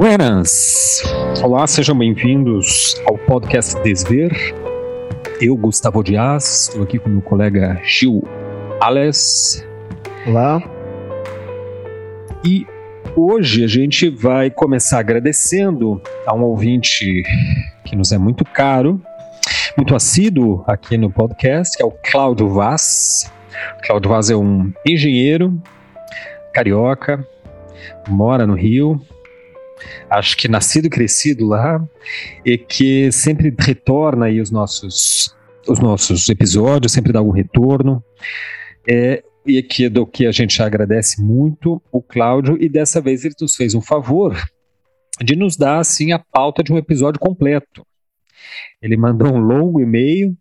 Buenas! Olá, sejam bem-vindos ao podcast Desver. Eu, Gustavo Dias, estou aqui com meu colega Gil Ales. Olá. E hoje a gente vai começar agradecendo a um ouvinte que nos é muito caro, muito assíduo aqui no podcast, que é o Cláudio Vaz. O Cláudio Vaz é um engenheiro carioca, mora no Rio, acho que nascido e crescido lá, e que sempre retorna aí os nossos, os nossos episódios, sempre dá algum retorno. É, e aqui do que a gente agradece muito o Cláudio, e dessa vez ele nos fez um favor de nos dar assim a pauta de um episódio completo. Ele mandou um longo e-mail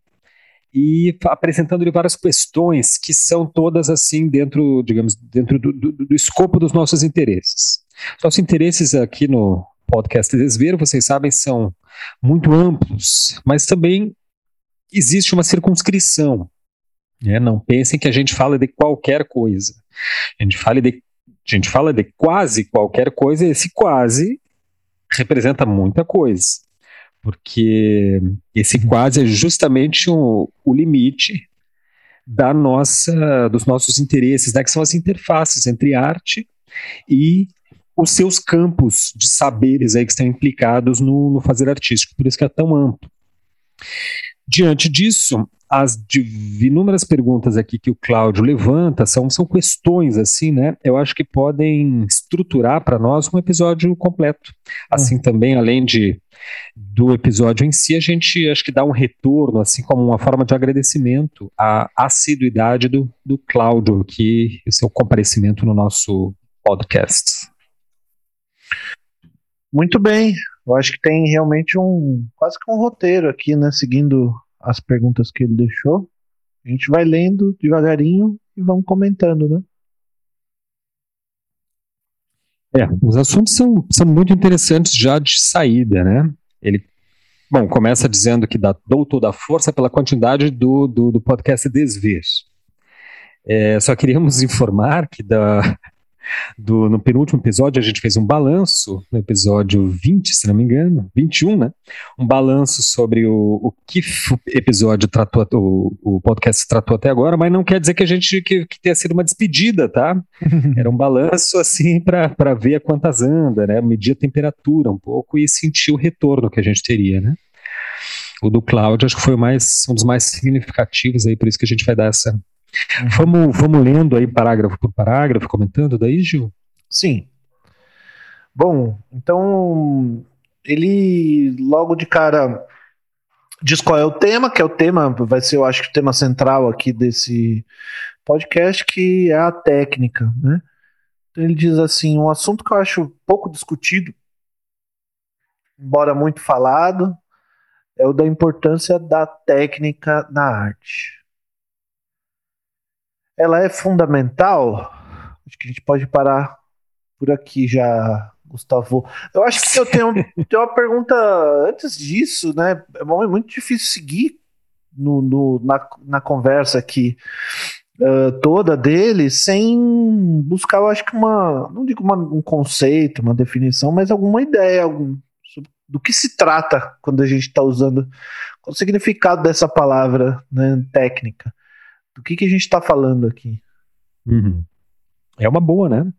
e apresentando-lhe várias questões que são todas assim dentro, digamos, dentro do, do, do escopo dos nossos interesses. Nossos interesses aqui no podcast Desvero, vocês sabem, são muito amplos, mas também existe uma circunscrição. Né? Não pensem que a gente fala de qualquer coisa. A gente fala de, a gente fala de quase qualquer coisa, e esse quase representa muita coisa porque esse uhum. quase é justamente o, o limite da nossa, dos nossos interesses, né, que são as interfaces entre arte e os seus campos de saberes aí que estão implicados no, no fazer artístico, por isso que é tão amplo. Diante disso, as inúmeras perguntas aqui que o Cláudio levanta são, são questões, assim, né? Eu acho que podem estruturar para nós um episódio completo. Assim uhum. também, além de do episódio em si, a gente acho que dá um retorno, assim como uma forma de agradecimento à assiduidade do, do Cláudio aqui, o seu comparecimento no nosso podcast. Muito bem, eu acho que tem realmente um quase que um roteiro aqui, né? Seguindo as perguntas que ele deixou. A gente vai lendo devagarinho e vamos comentando, né? É, os assuntos são, são muito interessantes já de saída, né? Ele, bom, começa dizendo que dá, toda a força pela quantidade do, do, do podcast Desver. É, só queríamos informar que da, do, no penúltimo episódio, a gente fez um balanço, no episódio 20, se não me engano, 21, né? Um balanço sobre o, o que o episódio tratou, o, o podcast tratou até agora, mas não quer dizer que a gente que, que tenha sido uma despedida, tá? Era um balanço assim para ver a quantas anda, né? Medir a temperatura um pouco e sentir o retorno que a gente teria, né? O do Cláudio acho que foi mais, um dos mais significativos aí, por isso que a gente vai dar essa, Uhum. Vamos, vamos lendo aí parágrafo por parágrafo, comentando daí, Gil? Sim. Bom, então ele logo de cara diz qual é o tema, que é o tema, vai ser, eu acho que o tema central aqui desse podcast, que é a técnica, né? Então ele diz assim, um assunto que eu acho pouco discutido, embora muito falado, é o da importância da técnica na arte ela é fundamental. Acho que a gente pode parar por aqui já, Gustavo. Eu acho que eu tenho, tenho uma pergunta antes disso, né? É muito difícil seguir no, no na, na conversa aqui uh, toda dele sem buscar, eu acho que uma, não digo uma, um conceito, uma definição, mas alguma ideia, algum, do que se trata quando a gente está usando, qual o significado dessa palavra né, técnica. Do que, que a gente está falando aqui? Uhum. É uma boa, né?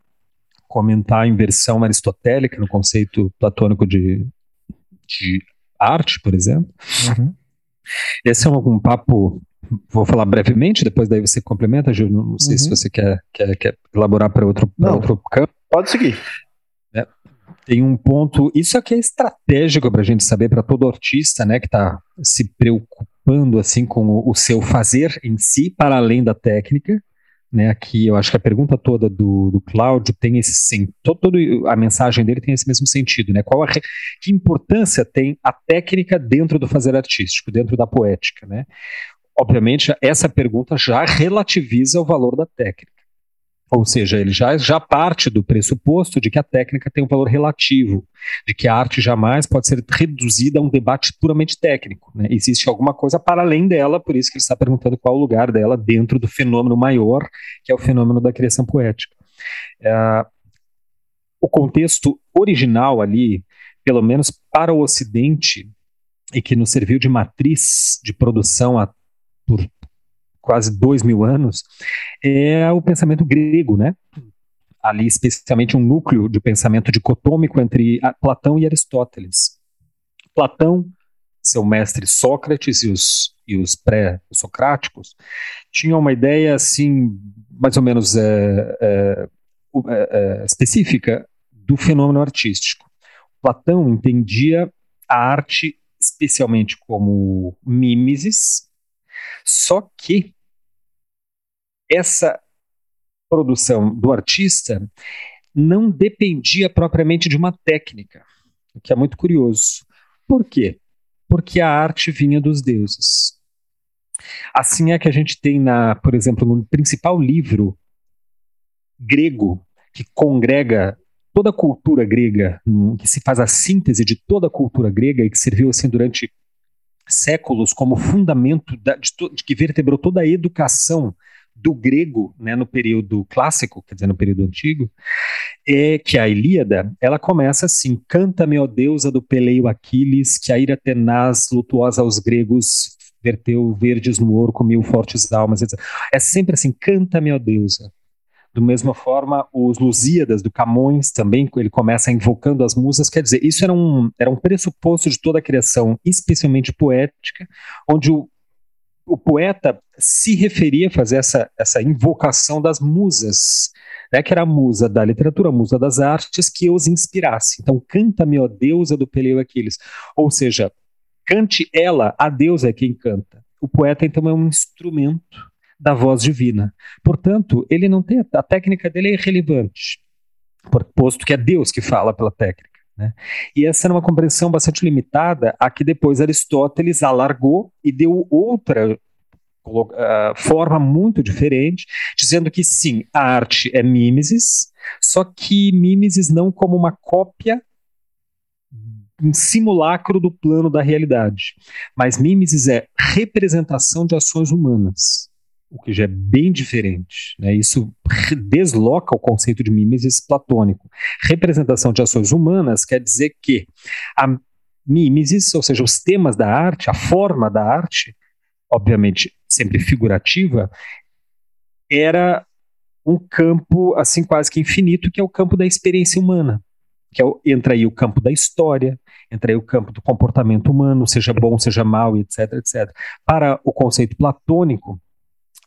Comentar a inversão aristotélica no conceito platônico de, de arte, por exemplo. Uhum. Esse é um, um, papo. Vou falar brevemente, depois daí você complementa. Não, não sei uhum. se você quer, quer, quer elaborar para outro, outro campo. Pode seguir. É, tem um ponto. Isso aqui é estratégico para a gente saber, para todo artista né, que está se preocupando preocupando assim com o, o, seu fazer em si, para além da técnica. Né, aqui eu acho que a pergunta toda do, do Cláudio tem esse sim, todo, todo, a mensagem dele tem esse mesmo sentido, né? Qual a, que importância tem a técnica dentro do fazer artístico, dentro da poética, né? Obviamente essa pergunta já relativiza o valor da técnica. Ou seja, ele já, já parte do pressuposto de que a técnica tem um valor relativo, de que a arte jamais pode ser reduzida a um debate puramente técnico. Né? Existe alguma coisa para além dela, por isso que ele está perguntando qual o lugar dela dentro do fenômeno maior, que é o fenômeno da criação poética. É, o contexto original ali, pelo menos para o Ocidente, e que nos serviu de matriz de produção há, por quase dois mil anos, é o pensamento grego, né? Ali, especialmente, um núcleo de pensamento dicotômico entre Platão e Aristóteles. Platão, seu mestre Sócrates e os, e os pré-socráticos tinham uma ideia, assim, mais ou menos é, é, é, específica do fenômeno artístico. Platão entendia a arte especialmente como mimesis, só que essa produção do artista não dependia propriamente de uma técnica, o que é muito curioso. Por quê? Porque a arte vinha dos deuses. Assim é que a gente tem, na, por exemplo, no principal livro grego que congrega toda a cultura grega, que se faz a síntese de toda a cultura grega e que serviu assim durante séculos como fundamento da, de, de, que vertebrou toda a educação do grego né, no período clássico, quer dizer, no período antigo, é que a Ilíada, ela começa assim, canta-me, ó deusa do peleio Aquiles, que a ira tenaz, lutuosa aos gregos, verteu verdes no ouro, comiu fortes almas, etc. É sempre assim, canta-me, ó deusa. Do mesma forma, os Lusíadas do Camões também, ele começa invocando as musas, quer dizer, isso era um, era um pressuposto de toda a criação, especialmente poética, onde o, o poeta se referia a fazer essa, essa invocação das musas, né, que era a musa da literatura, a musa das artes, que os inspirasse. Então, canta-me, ó deusa do Peleu Aquiles. Ou seja, cante ela, a deusa é quem canta. O poeta, então, é um instrumento da voz divina. Portanto, ele não tem a técnica dele é irrelevante, posto que é Deus que fala pela técnica. Né? E essa era uma compreensão bastante limitada, a que depois Aristóteles alargou e deu outra uh, forma muito diferente, dizendo que sim, a arte é mimesis, só que mimesis não como uma cópia um simulacro do plano da realidade. Mas mimesis é representação de ações humanas o que já é bem diferente. Né? Isso desloca o conceito de mimesis platônico. Representação de ações humanas quer dizer que a mimesis, ou seja, os temas da arte, a forma da arte, obviamente sempre figurativa, era um campo assim quase que infinito, que é o campo da experiência humana. Que é o, entra aí o campo da história, entra aí o campo do comportamento humano, seja bom, seja mal, etc, etc. Para o conceito platônico,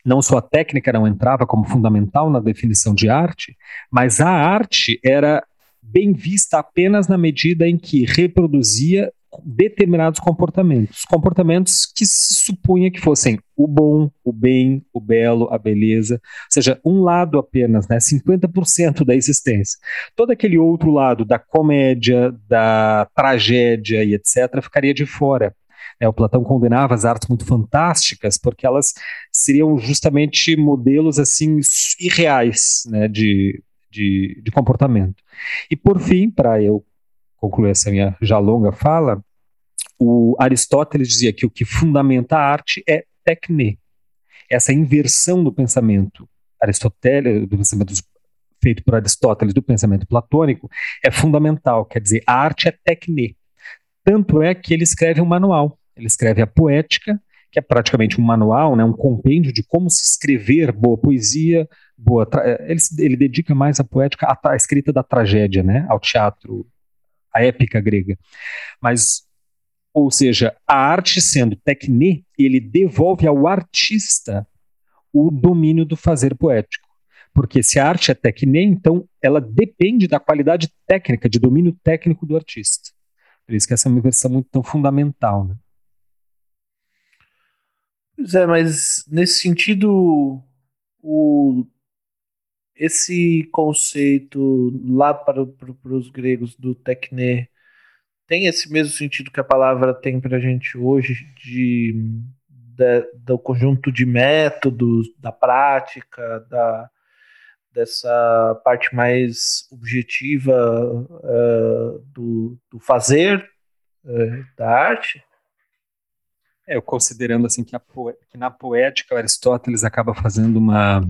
não só a técnica não entrava como fundamental na definição de arte, mas a arte era bem vista apenas na medida em que reproduzia determinados comportamentos, comportamentos que se supunha que fossem o bom, o bem, o belo, a beleza, ou seja, um lado apenas, né, 50% da existência. Todo aquele outro lado da comédia, da tragédia e etc ficaria de fora. É, o Platão condenava as artes muito fantásticas porque elas seriam justamente modelos assim irreais né, de, de, de comportamento. E por fim, para eu concluir essa minha já longa fala, o Aristóteles dizia que o que fundamenta a arte é tecne, essa inversão do pensamento Aristóteles, do pensamento feito por Aristóteles do pensamento platônico é fundamental, quer dizer, a arte é tecne. Tanto é que ele escreve um manual ele escreve a Poética, que é praticamente um manual, né, um compêndio de como se escrever boa poesia, boa eh, ele, ele dedica mais a poética à, à escrita da tragédia, né, ao teatro, à épica grega. Mas, ou seja, a arte sendo tecne, ele devolve ao artista o domínio do fazer poético. Porque se a arte é tecne, então ela depende da qualidade técnica, de domínio técnico do artista. Por isso que essa é uma versão muito tão fundamental. Né? Pois é, mas nesse sentido, o, esse conceito lá para, para, os gregos do tecne tem esse mesmo sentido que a palavra tem para a gente hoje de, de, do conjunto de métodos, da prática, da, dessa parte mais objetiva uh, do, do fazer uh, da arte? É, eu considerando assim que, que, na poética Aristóteles acaba fazendo uma,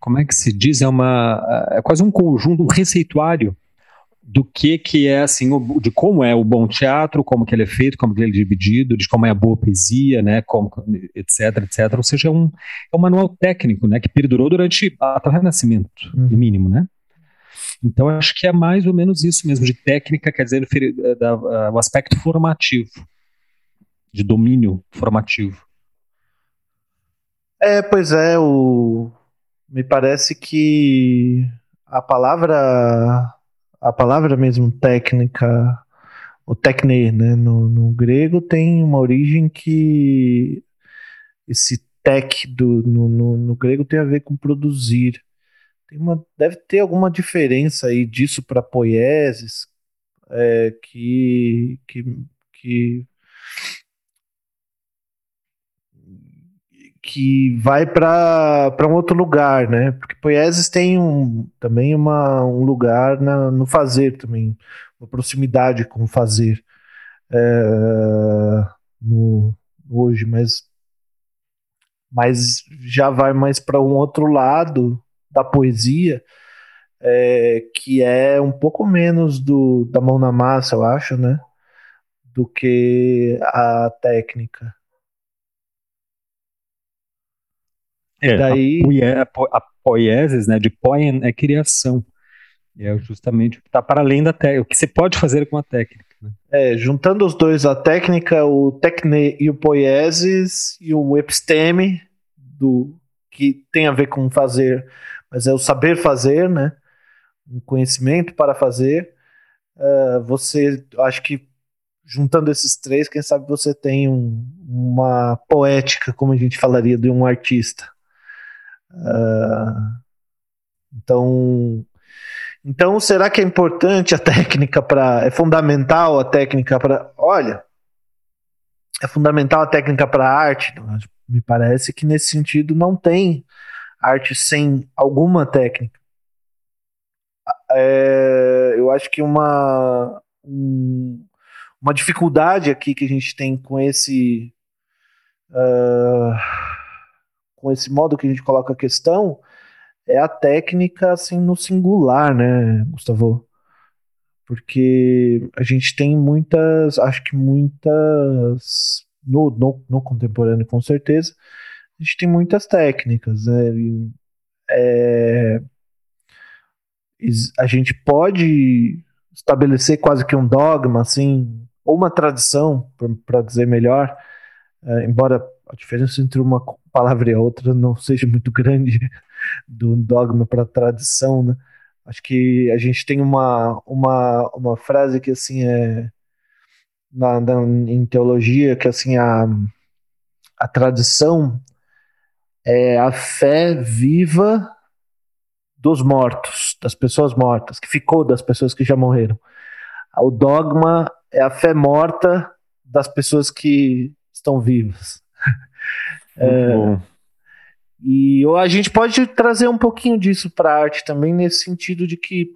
como é que se diz, é uma, é quase um conjunto, um receituário, do que que é assim, o, de como é o bom teatro, como que ele é feito, como que ele é dividido, de como é a boa poesia, né, como, etc, etc. Ou seja, é um, é um manual técnico, né, que perdurou durante até o Renascimento, uhum. no mínimo, né. Então acho que é mais ou menos isso mesmo de técnica, quer dizer, o aspecto formativo, de domínio formativo. É, pois é, o me parece que a palavra a palavra mesmo técnica, o tecne, né, no, no grego tem uma origem que esse tech do, no, no, no, grego tem a ver com produzir. Tem uma, deve ter alguma diferença aí disso para poieses, é, que, que, que que vai para um outro lugar, né? Porque Poieses tem um, também uma, um lugar na, no fazer também, uma proximidade com o fazer é, no, hoje, mas, mas já vai mais para um outro lado da poesia, é, que é um pouco menos do, da mão na massa, eu acho, né? Do que a técnica. É, Daí... a, poieses, né, de poien é criação. É justamente o que está para além da técnica, o que você pode fazer com a técnica. Né? É, juntando os dois, a técnica, o tecne e o poieses e o episteme, do, que tem a ver com fazer, mas é o saber fazer, né? Um conhecimento para fazer. Uh, você, acho que juntando esses três, quem sabe você tem um, uma poética, como a gente falaria, de um artista. Uh, então, então, será que é importante a técnica para. É fundamental a técnica para. Olha, é fundamental a técnica para a arte? Me parece que nesse sentido não tem arte sem alguma técnica. É, eu acho que uma, um, uma dificuldade aqui que a gente tem com esse. Uh, com esse modo que a gente coloca a questão, é a técnica assim no singular, né, Gustavo? Porque a gente tem muitas, acho que muitas no, no, no contemporâneo com certeza, a gente tem muitas técnicas, né? E, é, a gente pode estabelecer quase que um dogma, assim, ou uma tradição, para dizer melhor, é, embora a diferença entre uma palavra e outra não seja muito grande do dogma para a tradição, né? Acho que a gente tem uma, uma, uma frase que assim é na, na, em teologia que assim a, a tradição é a fé viva dos mortos, das pessoas mortas, que ficou das pessoas que já morreram. O dogma é a fé morta das pessoas que estão vivas. É, e a gente pode trazer um pouquinho disso para a arte também, nesse sentido de que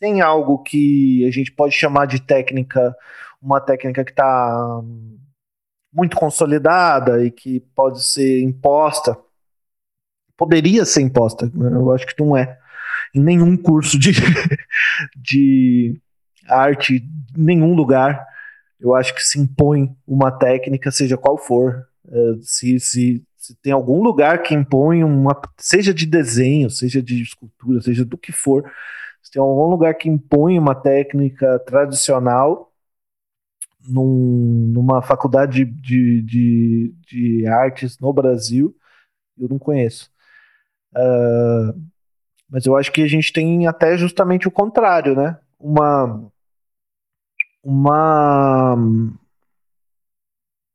tem algo que a gente pode chamar de técnica, uma técnica que está muito consolidada e que pode ser imposta, poderia ser imposta, né? eu acho que não é, em nenhum curso de, de arte, em nenhum lugar, eu acho que se impõe uma técnica, seja qual for, eh, se, se, se, tem algum lugar que impõe uma, seja de desenho, seja de escultura, seja do que for, se tem algum lugar que impõe uma técnica tradicional num, numa faculdade de, de, de, artes no Brasil, eu não conheço. Uh, mas eu acho que a gente tem até justamente o contrário, né? Uma, uma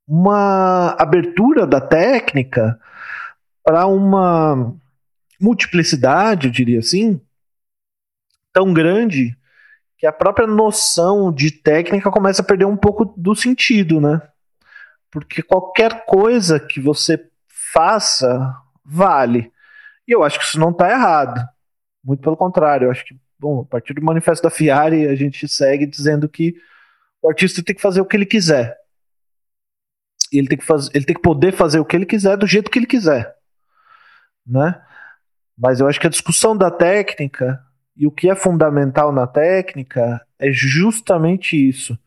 uma abertura da técnica para uma multiplicidade, eu diria assim, tão grande que a própria noção de técnica começa a perder um pouco do sentido, né? Porque qualquer coisa que você faça vale. E eu acho que isso não está errado. Muito pelo contrário, eu acho que, bom, a partir do manifesto da Fiare, a gente segue dizendo que o artista tem que fazer o que ele quiser ele tem que fazer, ele tem que poder fazer o que ele quiser do jeito que ele quiser, né? Mas eu acho que a discussão da técnica E o que é fundamental na técnica é justamente isso.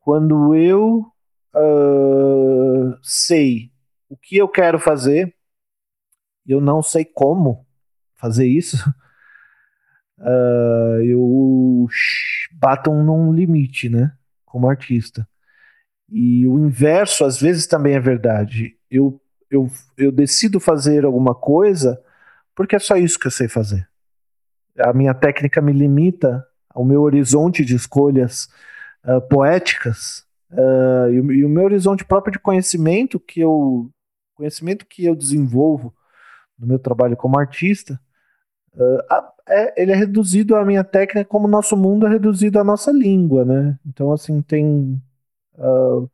Quando eu uh, sei o que eu quero fazer, eu não sei como fazer isso, uh, eu bato num limite, né? Como artista. E o inverso às vezes também é verdade. Eu, eu, eu decido fazer alguma coisa porque é só isso que eu sei fazer. A minha técnica me limita ao meu horizonte de escolhas uh, poéticas uh, e, e, o meu horizonte próprio de conhecimento que eu conhecimento que eu desenvolvo no meu trabalho como artista uh, é, ele é reduzido à minha técnica como o nosso mundo é reduzido à nossa língua, né? Então assim tem Uh,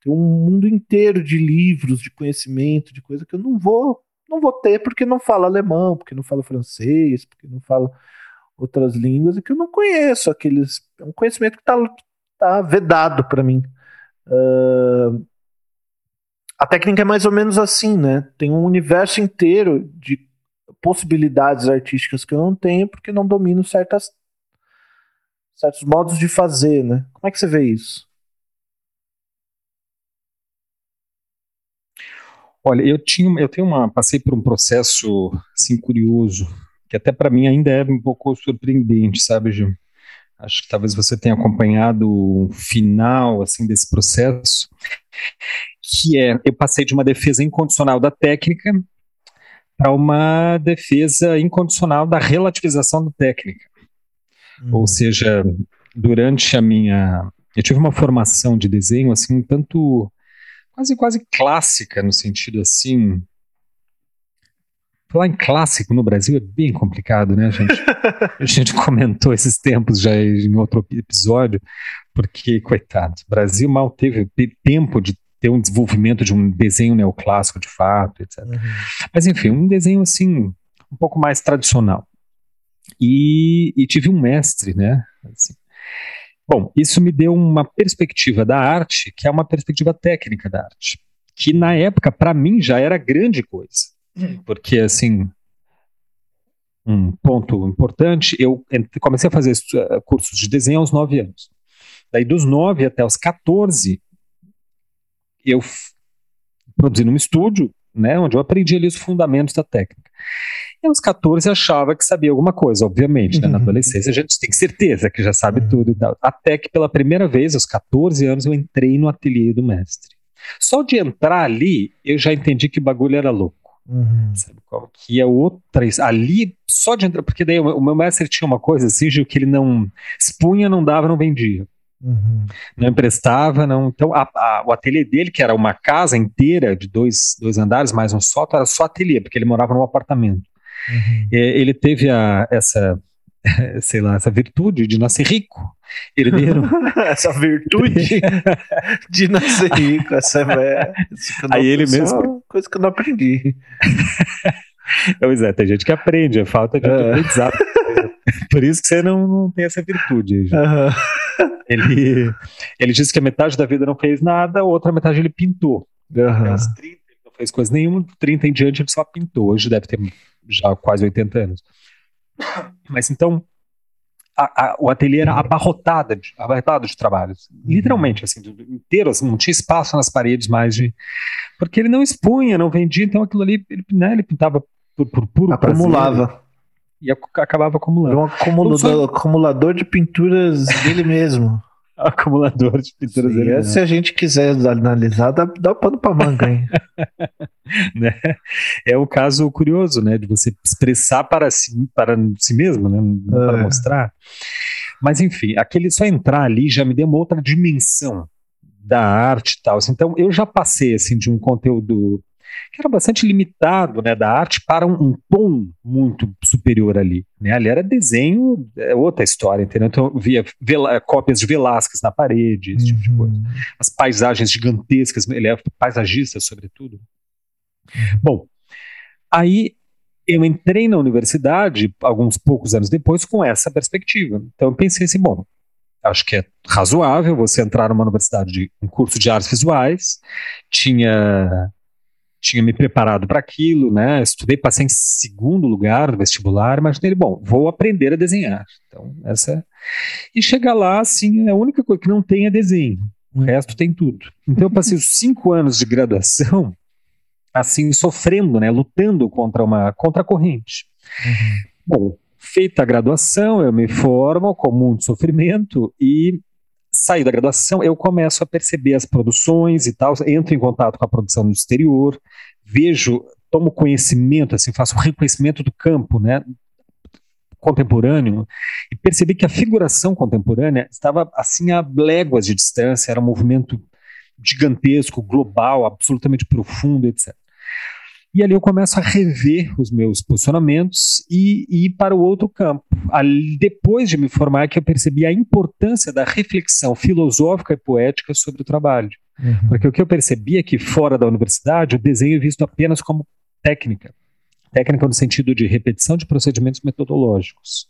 tem um mundo inteiro de livros, de conhecimento, de coisa que eu não vou não vou ter porque não falo alemão, porque não falo francês, porque não falo outras línguas e que eu não conheço aqueles é um conhecimento que está tá vedado para mim. Uh, a técnica é mais ou menos assim, né? Tem um universo inteiro de possibilidades artísticas que eu não tenho porque não domino certas certos modos de fazer, né? Como é que você vê isso? Olha, eu tinha, eu tenho uma, passei por um processo assim curioso, que até para mim ainda é um pouco surpreendente, sabe, Gil? Acho que talvez você tenha acompanhado o final assim desse processo, que é eu passei de uma defesa incondicional da técnica para uma defesa incondicional da relativização da técnica. Hum. Ou seja, durante a minha eu tive uma formação de desenho assim um tanto quase quase clássica no sentido assim. Falar em clássico no Brasil é bem complicado, né, gente? a gente comentou esses tempos já em outro episódio, porque, coitado, o Brasil mal teve tempo de ter um desenvolvimento de um desenho neoclássico de fato, etc. Uhum. Mas, enfim, um desenho assim, um pouco mais tradicional. E, e tive um mestre, né? Assim, Bom, isso me deu uma perspectiva da arte, que é uma perspectiva técnica da arte, que na época, para mim, já era grande coisa. Hum. Porque, assim, um ponto importante, eu comecei a fazer eh, cursos de desenho aos 9 anos. Daí, dos 9 até os 14, eu produzi num estúdio, né, onde eu aprendi ali os fundamentos da técnica. E aos 14 achava que sabia alguma coisa, obviamente. Né? Na uhum. adolescência a gente tem certeza que já sabe uhum. tudo e tal. Até que pela primeira vez, aos 14 anos, eu entrei no ateliê do mestre. Só de entrar ali, eu já entendi que o bagulho era louco. Uhum. Sabe qual? Que é outra. Ali, só de entrar. Porque daí o, o meu mestre tinha uma coisa assim, Gil, que ele não. Expunha, não dava, não vendia. Uhum. Não emprestava, não. Então, a, a, o ateliê dele, que era uma casa inteira de dois, dois andares, mais um sótão, era só ateliê, porque ele morava num apartamento. Uhum. É, ele teve a, essa, sei lá, essa virtude de nascer rico, herdeiro. essa virtude de nascer rico, essa é. Aí ele mesmo. coisa que eu não aprendi. pois é, tem gente que aprende, é falta de é. aprendizado. Por isso que você não, não tem essa virtude. Uhum. Ele, ele disse que a metade da vida não fez nada, a outra metade ele pintou. Uhum. Aos 30 ele não fez coisa nenhuma, 30 em diante ele só pintou. Hoje deve ter já quase 80 anos. Mas então, a, a, o ateliê era abarrotado de, abarrotado de trabalhos. Uhum. Literalmente, assim, inteiro, assim, não tinha espaço nas paredes mais de. Porque ele não expunha, não vendia, então aquilo ali, ele, né, ele pintava por, por puro Acumulava. Prazer, e acabava acumulando. Era um acumulador, então, acumulador de pinturas dele mesmo. acumulador de pinturas Sim, dele. Se a gente quiser analisar, dá, dá pano pra manga, hein? né? É um caso curioso, né? De você expressar para si, para si mesmo, né? Para é. mostrar. Mas enfim, aquele só entrar ali já me deu uma outra dimensão da arte e tal. Então eu já passei assim de um conteúdo que era bastante limitado né, da arte para um, um tom muito superior ali. Né? Ali era desenho, é outra história, entendeu? Então eu via vela, cópias de Velázquez na parede, esse uhum. tipo de coisa. Uhum. As paisagens gigantescas, ele é paisagista, sobretudo. Bom, aí eu entrei na universidade, alguns poucos anos depois, com essa perspectiva. Então eu pensei assim, bom, acho que é razoável você entrar numa universidade de um curso de artes visuais, tinha tinha me preparado para aquilo, né? Estudei, passei em segundo lugar no vestibular, imaginei, bom, vou aprender a desenhar. Então, essa. E chegar lá, assim, a única coisa que não tem é desenho. O resto tem tudo. Então, eu passei os cinco anos de graduação, assim, sofrendo, né? Lutando contra uma contra a corrente. Uhum. Bom, feita a graduação, eu me formo com muito sofrimento e saio da graduação, eu começo a perceber as produções e tal, entro em contato com a produção no exterior, vejo, tomo conhecimento, assim, faço um reconhecimento do campo, né, contemporâneo, e percebi que a figuração contemporânea estava, assim, a léguas de distância, era um movimento gigantesco, global, absolutamente profundo, etc. E ali eu começo a rever os meus posicionamentos e, e ir para o outro campo. Ali, depois de me formar, que eu percebi a importância da reflexão filosófica e poética sobre o trabalho. Uhum. Porque o que eu percebi é que fora da universidade, o desenho é visto apenas como técnica. Técnica no sentido de repetição de procedimentos metodológicos.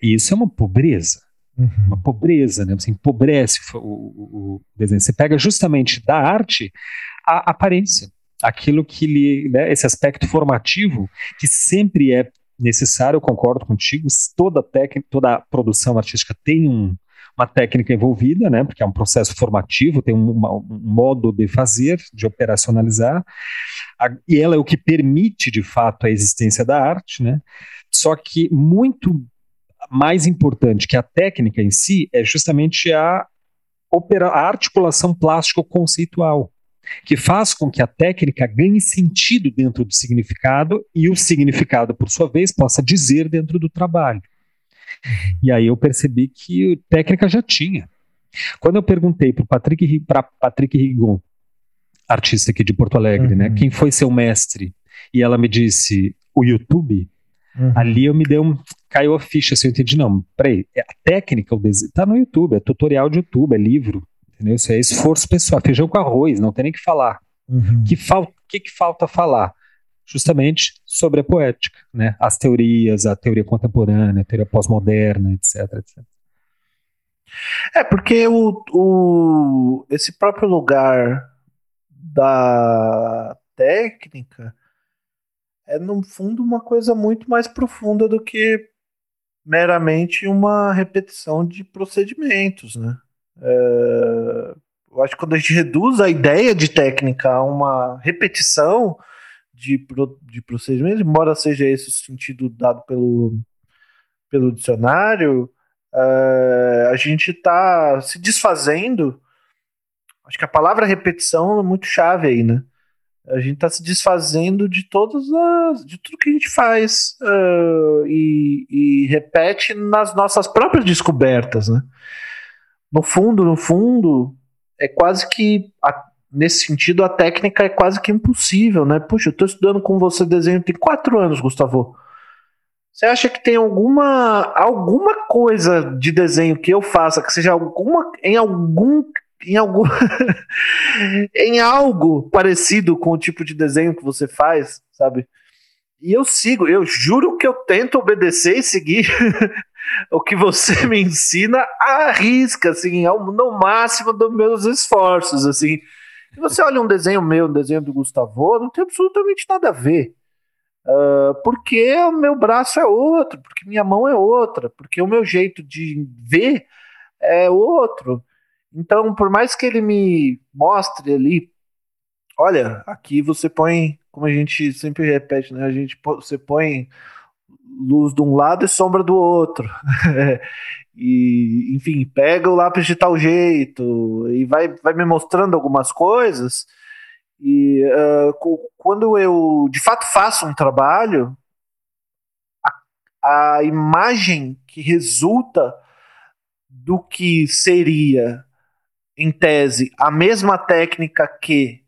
E isso é uma pobreza. Uhum. Uma pobreza, né? Você empobrece o, o, o desenho. Você pega justamente da arte a aparência aquilo que lhe, né, esse aspecto formativo que sempre é necessário, eu concordo contigo, toda técnica, toda produção artística tem um, uma técnica envolvida, né, porque é um processo formativo, tem um, uma, um modo de fazer, de operacionalizar, a, e ela é o que permite, de fato, a existência da arte, né, só que muito mais importante que a técnica em si é justamente a, opera, a articulação plástico-conceitual, que faz com que a técnica ganhe sentido dentro do significado e o significado, por sua vez, possa dizer dentro do trabalho. Uhum. E aí eu percebi que técnica já tinha. Quando eu perguntei para Patrick, Patrick Rigon, artista aqui de Porto Alegre, né, uhum. né, quem foi seu mestre, e ela me disse o YouTube, uhum. ali eu me deu um, caiu a ficha, assim, eu entendi, não, peraí, é a técnica, o desenho, tá no YouTube, é tutorial de YouTube, é livro, Entendeu? Isso é esforço pessoal. Feijão com arroz, não tem nem que falar. Uhum. Que falta, que, que falta falar? Justamente sobre a poética, né? As teorias, a teoria contemporânea, a teoria pós-moderna, etc, etc. É, porque o, o, esse próprio lugar da técnica é, no fundo, uma coisa muito mais profunda do que meramente uma repetição de procedimentos, né? É, eu acho que quando a gente reduz a ideia de técnica a uma repetição de, de procedimentos, embora seja esse o sentido dado pelo, pelo dicionário, é, a gente está se desfazendo. Acho que a palavra repetição é muito chave aí, né? A gente está se desfazendo de todas as. de tudo que a gente faz uh, e, e repete nas nossas próprias descobertas, né? No fundo, no fundo, é quase que, a, nesse sentido, a técnica é quase que impossível, né? Puxa, eu estou estudando com você desenho tem quatro anos, Gustavo. Você acha que tem alguma alguma coisa de desenho que eu faça que seja alguma em algum em algum em algo parecido com o tipo de desenho que você faz, sabe? E eu sigo, eu juro que eu tento obedecer e seguir o que você me ensina a risca, assim, no máximo dos meus esforços, assim. Se você olha um desenho meu, um desenho do Gustavo, não tem absolutamente nada a ver. Uh, porque o meu braço é outro, porque minha mão é outra, porque o meu jeito de ver é outro. Então, por mais que ele me mostre ali, olha, aqui você põe, como a gente sempre repete, né? A gente você põe luz de um lado e sombra do outro. e, enfim, pega o lápis de tal jeito e vai, vai me mostrando algumas coisas. E uh, quando eu de fato faço um trabalho, a, a imagem que resulta do que seria, em tese, a mesma técnica que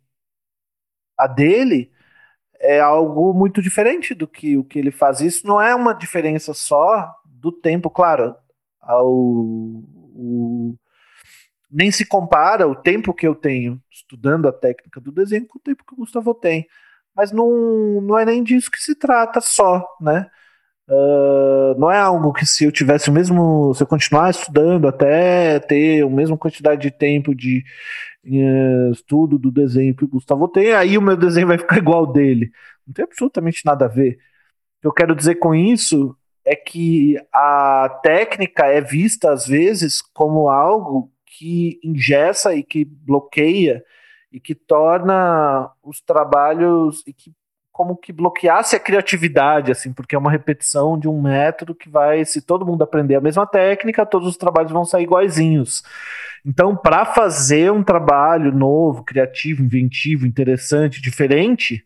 a dele, é algo muito diferente do que o que ele faz. Isso não é uma diferença só do tempo, claro. Ao, o, nem se compara o tempo que eu tenho estudando a técnica do desenho com o tempo que o Gustavo tem. Mas não, não é nem disso que se trata só, né? Uh, não é algo que se eu tivesse o mesmo, se eu continuar estudando até ter a mesma quantidade de tempo de, uh, estudo do desenho que o Gustavo tem, aí o meu desenho vai ficar igual ao dele. Não tem absolutamente nada a ver. O que eu quero dizer com isso é que a técnica é vista às vezes como algo que ingessa e que bloqueia e que torna os trabalhos e que como que bloqueasse a criatividade, assim, porque é uma repetição de um método que vai, se todo mundo aprender a mesma técnica, todos os trabalhos vão sair iguaizinhos. Então, para fazer um trabalho novo, criativo, inventivo, interessante, diferente,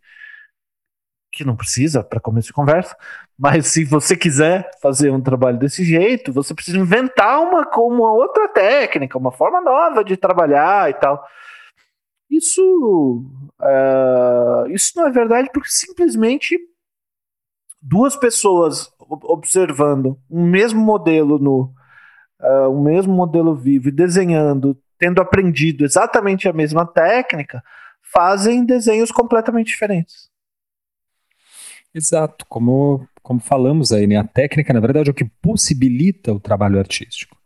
que não precisa para começo de conversa, mas se você quiser fazer um trabalho desse jeito, você precisa inventar uma uma outra técnica, uma forma nova de trabalhar e tal. Isso, uh, isso não é verdade porque simplesmente duas pessoas observando um mesmo modelo no uh, mesmo modelo vivo e desenhando, tendo aprendido exatamente a mesma técnica, fazem desenhos completamente diferentes. Exato, como, como falamos aí, né? a técnica, na verdade, é o que possibilita o trabalho artístico.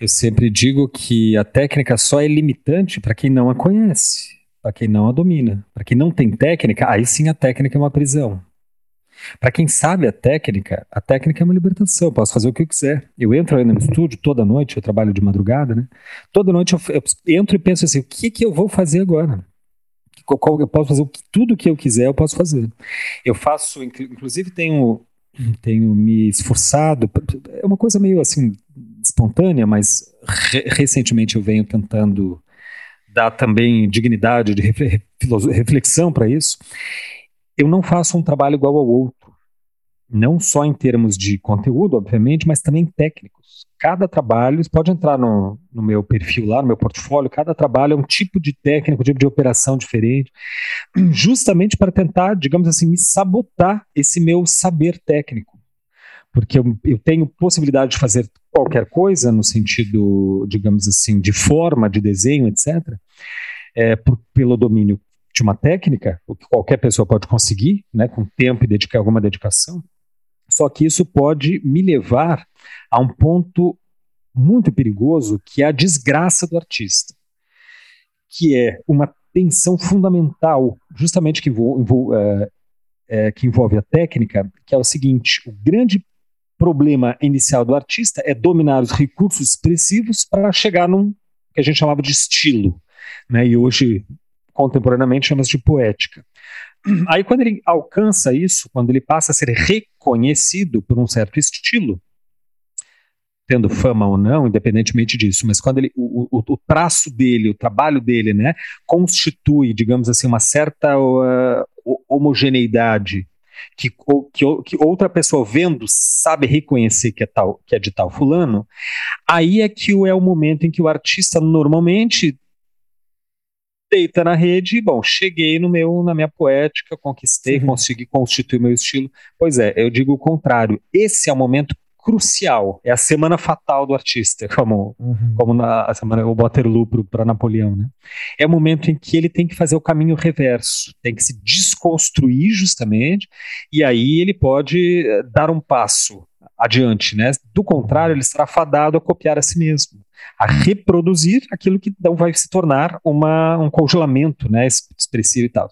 Eu sempre digo que a técnica só é limitante para quem não a conhece, para quem não a domina. Para quem não tem técnica, aí sim a técnica é uma prisão. Para quem sabe a técnica, a técnica é uma libertação. Eu posso fazer o que eu quiser. Eu entro aí no estúdio toda noite, eu trabalho de madrugada, né? Toda noite eu, eu entro e penso assim: o que, que eu vou fazer agora? eu posso fazer tudo o que eu quiser, eu posso fazer. Eu faço, inclusive tenho, tenho me esforçado, é uma coisa meio assim espontânea, mas re recentemente eu venho tentando dar também dignidade de reflexão para isso. Eu não faço um trabalho igual ao outro, não só em termos de conteúdo, obviamente, mas também técnicos cada trabalho, isso pode entrar no, no meu perfil lá, no meu portfólio, cada trabalho é um tipo de técnica, um tipo de operação diferente, justamente para tentar, digamos assim, me sabotar esse meu saber técnico. Porque eu, eu tenho possibilidade de fazer qualquer coisa, no sentido, digamos assim, de forma, de desenho, etc., é, por, pelo domínio de uma técnica, o que qualquer pessoa pode conseguir, né, com tempo e dedicar alguma dedicação. Só que isso pode me levar a um ponto muito perigoso, que é a desgraça do artista, que é uma tensão fundamental, justamente que, é, é, que envolve a técnica, que é o seguinte: o grande problema inicial do artista é dominar os recursos expressivos para chegar num que a gente chamava de estilo, né? E hoje contemporaneamente chama-se de poética. Aí, quando ele alcança isso, quando ele passa a ser reconhecido por um certo estilo, tendo fama ou não, independentemente disso, mas quando ele, o, o, o traço dele, o trabalho dele, né, constitui, digamos assim, uma certa uh, homogeneidade que, que, que, outra pessoa vendo sabe reconhecer que é, tal, que é de tal fulano, aí é que é o momento em que o artista normalmente deita na rede, bom, cheguei no meu, na minha poética, conquistei, uhum. consegui constituir meu estilo. Pois é, eu digo o contrário. Esse é o momento crucial, é a semana fatal do artista, como, uhum. como na a semana o Waterloo para Napoleão, né? É o momento em que ele tem que fazer o caminho reverso, tem que se desconstruir justamente, e aí ele pode eh, dar um passo adiante, né? Do contrário, ele estará fadado a copiar a si mesmo a reproduzir aquilo que não vai se tornar uma, um congelamento né, expressivo e tal.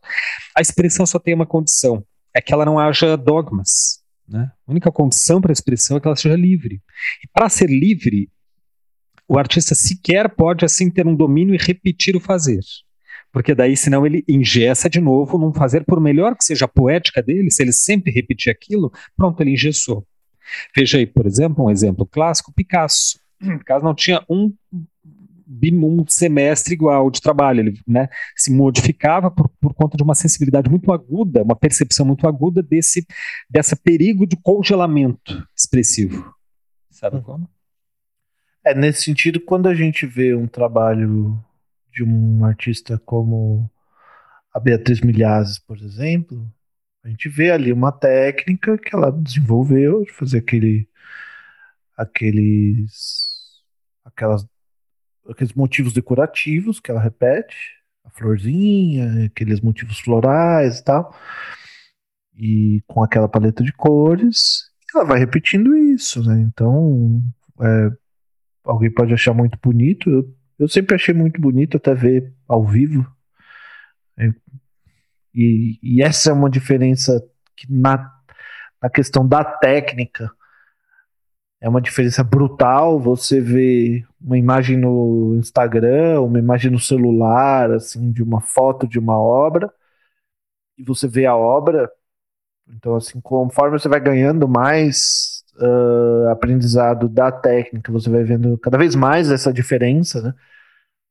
A expressão só tem uma condição, é que ela não haja dogmas. Né? A única condição para a expressão é que ela seja livre. E para ser livre, o artista sequer pode assim ter um domínio e repetir o fazer. Porque daí, senão, ele ingessa de novo num fazer, por melhor que seja a poética dele, se ele sempre repetir aquilo, pronto, ele engessou. Veja aí, por exemplo, um exemplo clássico, Picasso. Caso não tinha um um semestre igual de trabalho, ele né, se modificava por, por conta de uma sensibilidade muito aguda, uma percepção muito aguda desse dessa perigo de congelamento expressivo. Sabe hum. como? É, nesse sentido, quando a gente vê um trabalho de um artista como a Beatriz Milhazes, por exemplo, a gente vê ali uma técnica que ela desenvolveu de fazer aquele aqueles aquelas, aqueles motivos decorativos que ela repete, a florzinha, aqueles motivos florais e tal, e com aquela paleta de cores, ela vai repetindo isso, né? Então, é, alguém pode achar muito bonito, eu, eu sempre achei muito bonito até ver ao vivo. É, e, e, essa é uma diferença que na, na questão da técnica é uma diferença brutal. Você vê uma imagem no Instagram, uma imagem no celular, assim, de uma foto de uma obra, e você vê a obra. Então, assim, conforme você vai ganhando mais uh, aprendizado da técnica, você vai vendo cada vez mais essa diferença, né?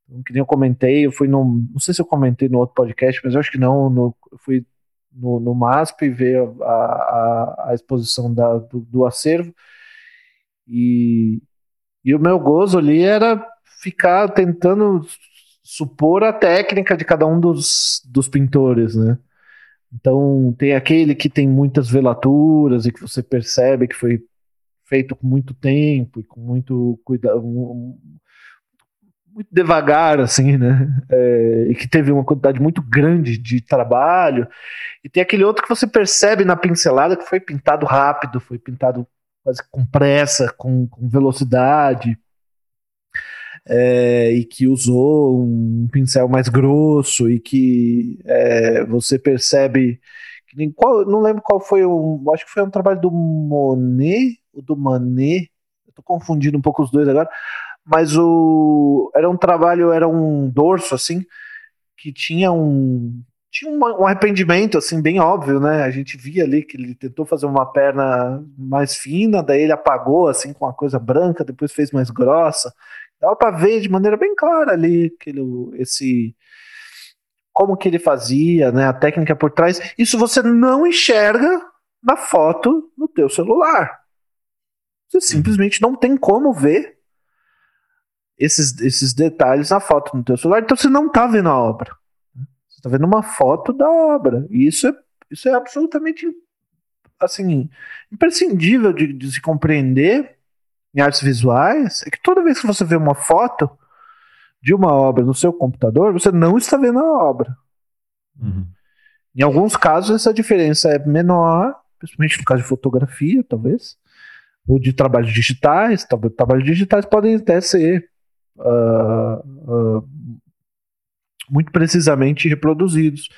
Então, que nem eu comentei, eu fui no. Não sei se eu comentei no outro podcast, mas eu acho que não. No, eu fui no, no MASP ver a, a, a exposição da, do, do acervo. E, e o meu gozo ali era ficar tentando supor a técnica de cada um dos, dos pintores, né? Então, tem aquele que tem muitas velaturas e que você percebe que foi feito com muito tempo e com muito cuidado, muito devagar, assim, né? É, e que teve uma quantidade muito grande de trabalho. E tem aquele outro que você percebe na pincelada que foi pintado rápido, foi pintado quase com pressa, com, com velocidade, é, e que usou um pincel mais grosso e que é, você percebe que qual, não lembro qual foi o, acho que foi um trabalho do Monet ou do Manet, eu tô confundindo um pouco os dois agora, mas o era um trabalho, era um dorso assim que tinha um tinha um, arrependimento assim bem óbvio, né? A gente via ali que ele tentou fazer uma perna mais fina, daí ele apagou assim com uma coisa branca, depois fez mais grossa. Dava para ver de maneira bem clara ali aquele, esse como que ele fazia, né? A técnica por trás. Isso você não enxerga na foto no teu celular. Você simplesmente não tem como ver esses, esses detalhes na foto no teu celular, então você não está vendo a obra está vendo uma foto da obra. E isso é, isso é absolutamente assim, imprescindível de, de se compreender em artes visuais. É que toda vez que você vê uma foto de uma obra no seu computador, você não está vendo a obra. Uhum. Em alguns casos, essa diferença é menor, principalmente no caso de fotografia, talvez, ou de trabalhos digitais. Trabalhos digitais podem até ser uh, uh, muito precisamente reproduzidos.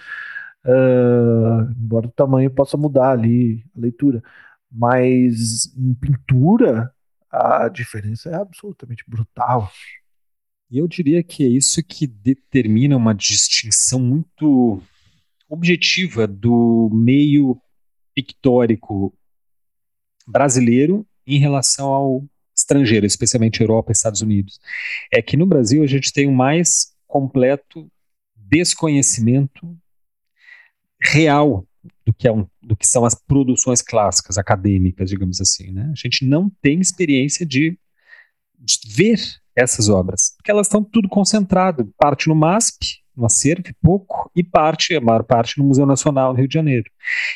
Uh, embora o tamanho possa mudar ali a leitura. Mas em pintura, a diferença é absolutamente brutal. E eu diria que é isso que determina uma distinção muito objetiva do meio pictórico brasileiro em relação ao estrangeiro, especialmente Europa e Estados Unidos. É que no Brasil a gente tem o mais completo desconhecimento real do que, é um, do que são as produções clássicas, acadêmicas, digamos assim. Né? A gente não tem experiência de, de ver essas obras, porque elas estão tudo concentrado, parte no MASP, no acervo, pouco, e parte, a maior parte, no Museu Nacional do Rio de Janeiro.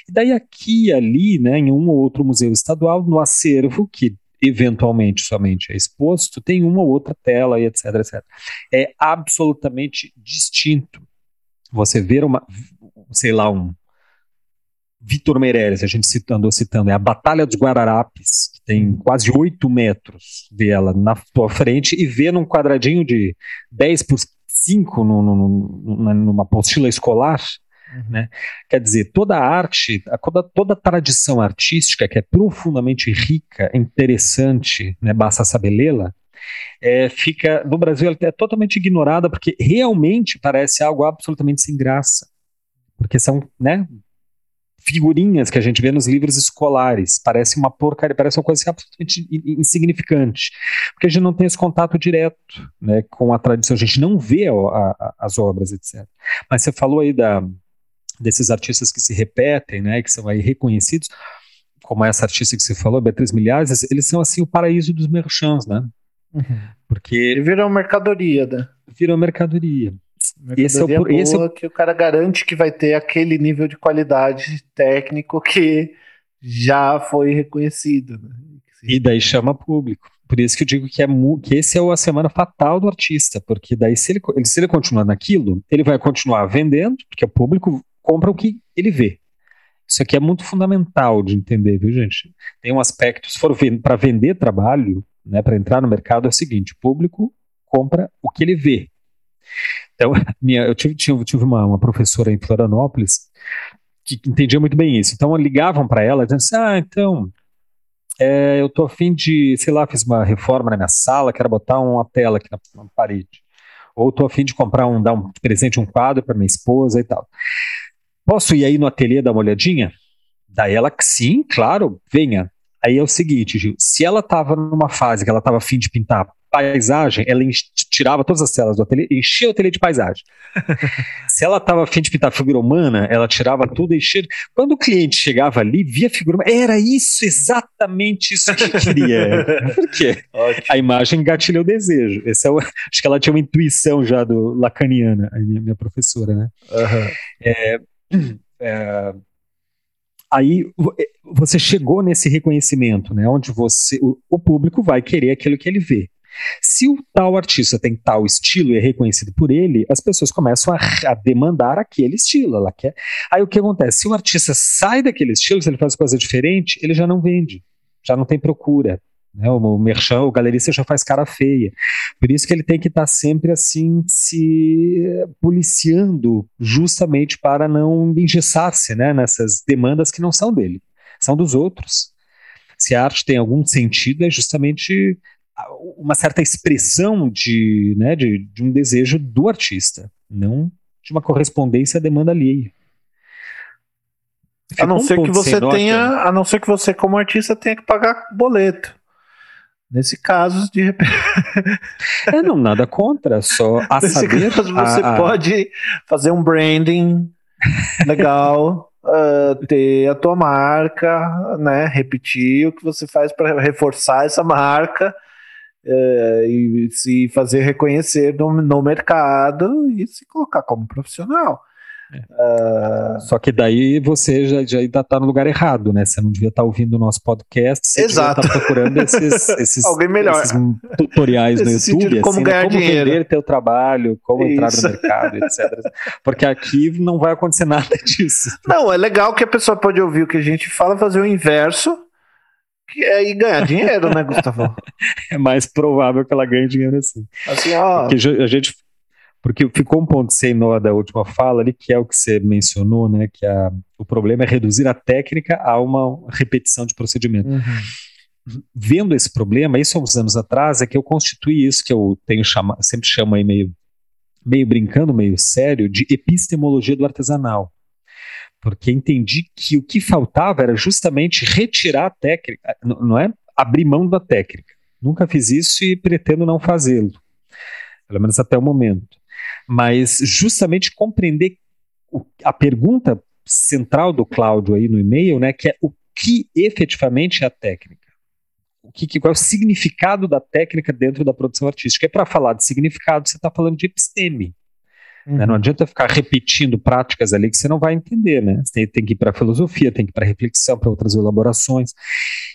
E daí aqui e ali, né, em um ou outro museu estadual, no acervo, que eventualmente somente é exposto, tem uma ou outra tela e etc, etc. É absolutamente distinto você ver uma, sei lá, um Vitor Meireles, a gente citando, citando, é a Batalha dos Guararapes, que tem quase 8 metros dela na tua frente, e ver num quadradinho de 10 por 5 no, no, numa apostila escolar, Uhum. Né? Quer dizer, toda a arte, toda, toda a tradição artística, que é profundamente rica, interessante, né, basta saber lê-la, é, fica no Brasil ela é totalmente ignorada porque realmente parece algo absolutamente sem graça, porque são, né, figurinhas que a gente vê nos livros escolares, parece uma porcaria, parece uma coisa absolutamente insignificante, porque a gente não tem esse contato direto, né, com a tradição, a gente não vê a, a, as obras, etc. Mas você falou aí da desses artistas que se repetem, né, que são aí reconhecidos, como essa artista que você falou, Beatriz Milhares, eles são assim o paraíso dos merchants, né? Uhum. Porque viram mercadoria, né? Viram mercadoria. Esse é o, esse é... que o cara garante que vai ter aquele nível de qualidade técnico que já foi reconhecido. Né? E daí chama público. Por isso que eu digo que, é que esse é a semana fatal do artista, porque daí se ele, se ele continuar naquilo, ele vai continuar vendendo, porque o público compra o que ele vê. Isso aqui é muito fundamental de entender, viu, gente? Tem um aspecto, se for para vender trabalho, né, para entrar no mercado, é o seguinte: o público compra o que ele vê. Então, minha, eu tive, tive, uma, uma, professora em Florianópolis que entendia muito bem isso. Então, ligavam para ela dizendo assim: ah, então, é, eu tô afim de, sei lá, fiz uma reforma na minha sala, quero botar uma tela aqui na, na parede. Ou tô afim de comprar um, dar um presente, um quadro para minha esposa e tal. Posso ir aí no ateliê dar uma olhadinha? Daí ela, sim, claro, venha. Aí é o seguinte, Gil, se ela estava numa fase que ela estava afim de pintar paisagem, ela tirava todas as telas do ateliê, enchia o ateliê de paisagem. Se ela estava afim de pintar figura humana, ela tirava tudo e enchia. Quando o cliente chegava ali, via figura humana, era isso, exatamente isso que queria. Por quê? Ótimo. A imagem gatilha o desejo. Esse é o, acho que ela tinha uma intuição já do lacaniana, a minha, minha professora, né? Uhum. É, é, aí você chegou nesse reconhecimento, né, onde você, o, o, público vai querer aquilo que ele vê. Se o tal artista tem tal estilo e é reconhecido por ele, as pessoas começam a, a, demandar aquele estilo. Ela quer. Aí o que acontece? Se o artista sai daquele estilo, se ele faz coisa diferente, ele já não vende, já não tem procura. Né? O, merchan, o galerista já faz cara feia. Por isso que ele tem que estar tá sempre assim se policiando, justamente para não engessar-se né, nessas demandas que não são dele, são dos outros. Se a arte tem algum sentido, é justamente uma certa expressão de, né, de, de um desejo do artista, não de uma correspondência à demanda alheia. a não ser que você tenha, a não ser que você como artista tenha que pagar boleto. Nesse caso, de repente. é, não, nada contra, só a Nesse saber. Caso, você a, pode fazer um branding legal, uh, ter a tua marca, né? Repetir o que você faz para reforçar essa marca uh, e se fazer reconhecer no, no mercado e se colocar como profissional. Uh... Só que daí você já, já ainda está no lugar errado, né? Você não devia estar tá ouvindo o nosso podcast, você Exato. devia estar tá procurando esses, esses, esses tutoriais no YouTube, como assim, né? ganhar como dinheiro. vender teu trabalho, como Isso. entrar no mercado, etc. Porque aqui não vai acontecer nada disso. Não, é legal que a pessoa pode ouvir o que a gente fala, fazer o inverso, que é ir ganhar dinheiro, né, Gustavo? é mais provável que ela ganhe dinheiro assim. Assim, ó. Porque a gente porque ficou um ponto sem nó da última fala ali, que é o que você mencionou, né? Que a, o problema é reduzir a técnica a uma repetição de procedimento. Uhum. Vendo esse problema, isso há uns anos atrás, é que eu constituí isso que eu tenho chama, sempre chamo aí meio, meio brincando, meio sério, de epistemologia do artesanal. Porque entendi que o que faltava era justamente retirar a técnica, não é abrir mão da técnica. Nunca fiz isso e pretendo não fazê-lo, pelo menos até o momento mas justamente compreender a pergunta central do Cláudio aí no e-mail, né, que é o que efetivamente é a técnica. O que, qual é o significado da técnica dentro da produção artística? E para falar de significado, você está falando de episteme. Uhum. Né? Não uhum. adianta ficar repetindo práticas ali que você não vai entender, né? Você tem, tem que ir para a filosofia, tem que ir para a reflexão, para outras elaborações.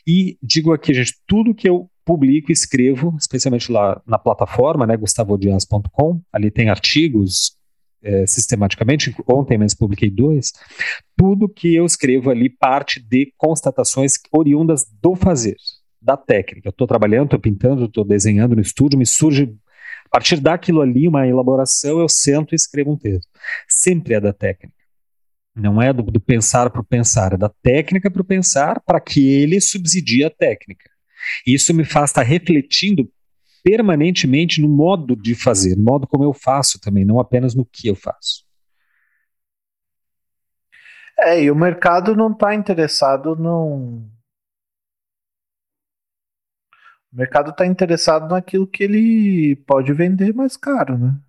E digo aqui, gente, tudo que eu publico e escrevo, especialmente lá na plataforma, né, gustavodias.com, ali tem artigos é, sistematicamente, ontem mesmo publiquei dois, tudo que eu escrevo ali parte de constatações oriundas do fazer, da técnica. Eu estou trabalhando, estou pintando, estou desenhando no estúdio, me surge a partir daquilo ali uma elaboração, eu sento e escrevo um texto. Sempre é da técnica. Não é do, do pensar para o pensar, é da técnica para o pensar, para que ele subsidie a técnica. Isso me faz estar refletindo permanentemente no modo de fazer, no modo como eu faço também, não apenas no que eu faço. É, e o mercado não está interessado no. O mercado está interessado naquilo que ele pode vender mais caro, né?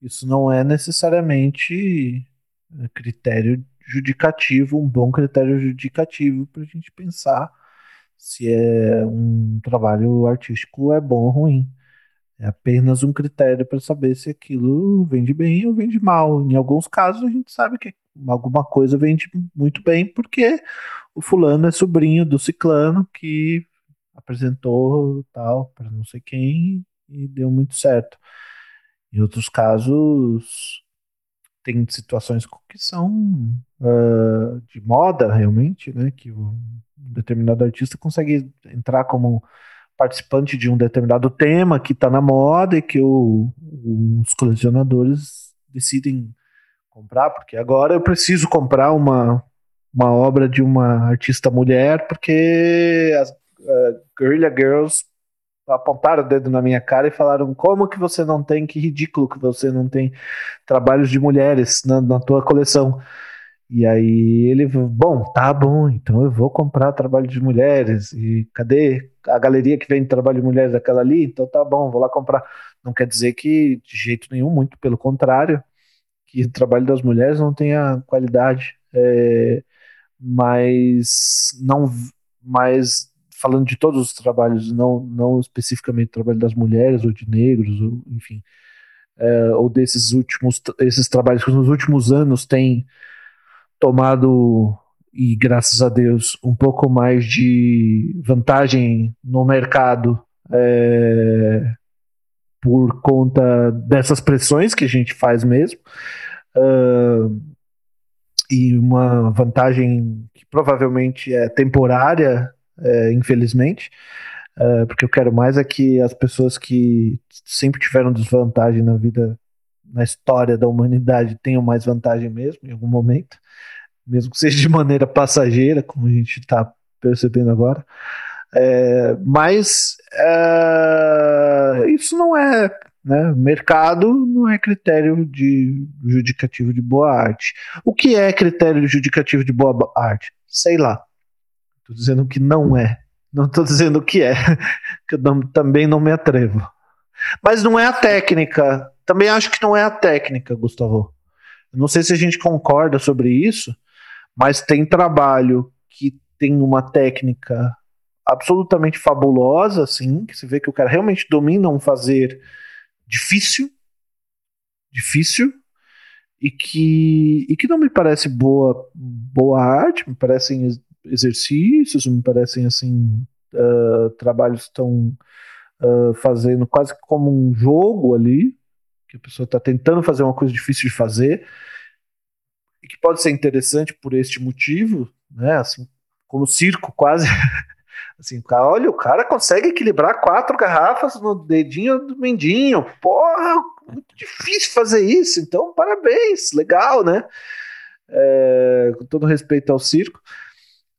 Isso não é necessariamente critério judicativo, um bom critério judicativo para a gente pensar se é um trabalho artístico é bom ou ruim. É apenas um critério para saber se aquilo vende bem ou vende mal. Em alguns casos a gente sabe que alguma coisa vende muito bem porque o fulano é sobrinho do ciclano que apresentou tal para não sei quem e deu muito certo. Em outros casos tem situações que são uh, de moda realmente, né? Que o determinado artista consegue entrar como participante de um determinado tema que está na moda e que o, os colecionadores decidem comprar, porque agora eu preciso comprar uma, uma obra de uma artista mulher, porque as uh, Guerrilla Girls apontaram o dedo na minha cara e falaram como que você não tem, que ridículo que você não tem trabalhos de mulheres na, na tua coleção. E aí ele, bom, tá bom, então eu vou comprar trabalho de mulheres. E cadê a galeria que vende trabalho de mulheres daquela ali? Então tá bom, vou lá comprar. Não quer dizer que de jeito nenhum, muito pelo contrário, que o trabalho das mulheres não tenha qualidade. É, mas não, mas falando de todos os trabalhos, não, não especificamente o trabalho das mulheres ou de negros, ou, enfim, é, ou desses últimos, esses trabalhos que nos últimos anos têm tomado e graças a Deus um pouco mais de vantagem no mercado é, por conta dessas pressões que a gente faz mesmo uh, e uma vantagem que provavelmente é temporária é, infelizmente uh, porque eu quero mais é que as pessoas que sempre tiveram desvantagem na vida na história da humanidade tenham mais vantagem mesmo em algum momento mesmo que seja de maneira passageira, como a gente está percebendo agora. É, mas é, isso não é, né? Mercado não é critério de judicativo de boa arte. O que é critério judicativo de boa arte? Sei lá. Estou dizendo que não é. Não estou dizendo que é, que eu não, também não me atrevo. Mas não é a técnica. Também acho que não é a técnica, Gustavo. Não sei se a gente concorda sobre isso, mas tem trabalho que tem uma técnica absolutamente fabulosa, assim, que você vê que o cara realmente domina um fazer difícil, difícil, e que, e que não me parece boa, boa arte, me parecem exercícios, me parecem, assim, uh, trabalhos estão uh, fazendo quase como um jogo ali, que a pessoa está tentando fazer uma coisa difícil de fazer, e que pode ser interessante por este motivo, né? Assim, como circo quase. assim, olha, o cara consegue equilibrar quatro garrafas no dedinho do mendinho. Porra, muito difícil fazer isso. Então, parabéns, legal, né? É, com todo respeito ao circo,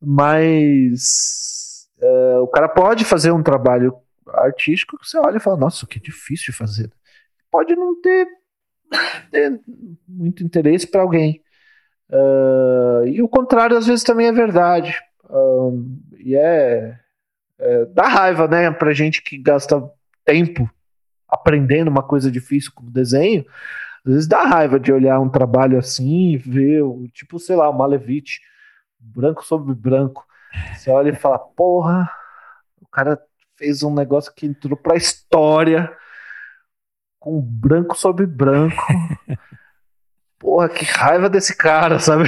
mas é, o cara pode fazer um trabalho artístico que você olha e fala, nossa, que difícil de fazer. Pode não ter, ter muito interesse para alguém. Uh, e o contrário às vezes também é verdade. Uh, e é, é, dá raiva, né, pra gente que gasta tempo aprendendo uma coisa difícil como desenho. Às vezes dá raiva de olhar um trabalho assim ver, tipo, sei lá, o Malevich, branco sobre branco. Você olha e fala, porra, o cara fez um negócio que entrou pra história com branco sobre branco. porra, que raiva desse cara, sabe?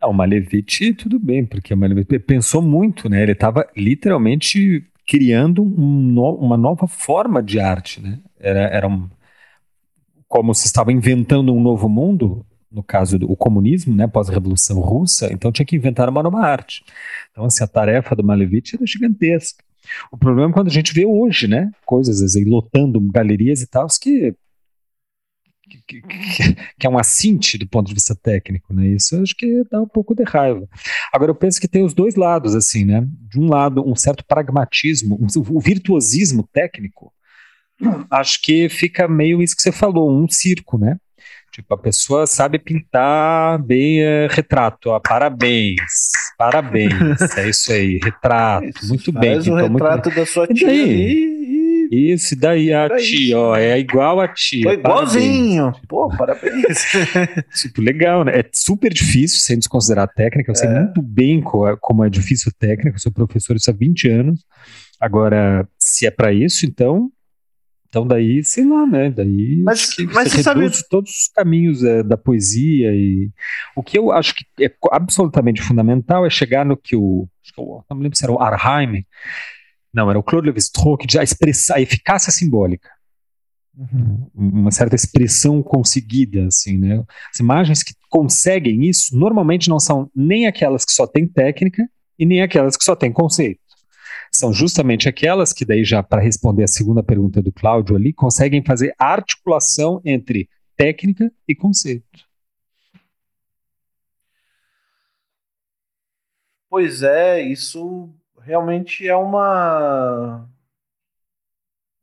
Ah, o Malevich, tudo bem, porque o Malevich pensou muito, né? Ele estava literalmente criando um no, uma nova forma de arte, né? Era, era um, como se estava inventando um novo mundo, no caso do comunismo, né, pós-revolução russa, então tinha que inventar uma nova arte. Então, assim, a tarefa do Malevich era gigantesca. O problema é quando a gente vê hoje, né, coisas assim, lotando galerias e tal, que que, que, é um assinte do ponto de vista técnico, né? Isso eu acho que dá um pouco de raiva. Agora eu penso que tem os dois lados, assim, né? De um lado, um certo pragmatismo, um, o virtuosismo técnico, acho que fica meio isso que você falou, um circo, né? Tipo, a pessoa sabe pintar bem é, retrato. Ó, parabéns, parabéns. É isso aí, retrato. Isso, muito bem. Faz o então, retrato muito... da sua tia aí isso, daí a tia, ó, é igual a tia. Foi igualzinho. Parabéns. Pô, parabéns. tipo, legal, né? É super difícil, sem desconsiderar a técnica. Eu sei é. muito bem como é difícil a técnica. Eu sou professor isso há 20 anos. Agora, se é para isso, então então daí, sei lá, né? Daí mas, mas você reduz sabe... todos os caminhos é, da poesia e o que eu acho que é absolutamente fundamental é chegar no que o, eu não me lembro se era o Arheim não, era o Claude Lévi-Strauss que já expressa a eficácia simbólica. Uhum. Uma certa expressão conseguida, assim, né? As imagens que conseguem isso normalmente não são nem aquelas que só têm técnica e nem aquelas que só têm conceito. São justamente aquelas que daí já para responder a segunda pergunta do Cláudio ali, conseguem fazer articulação entre técnica e conceito. Pois é, isso realmente é uma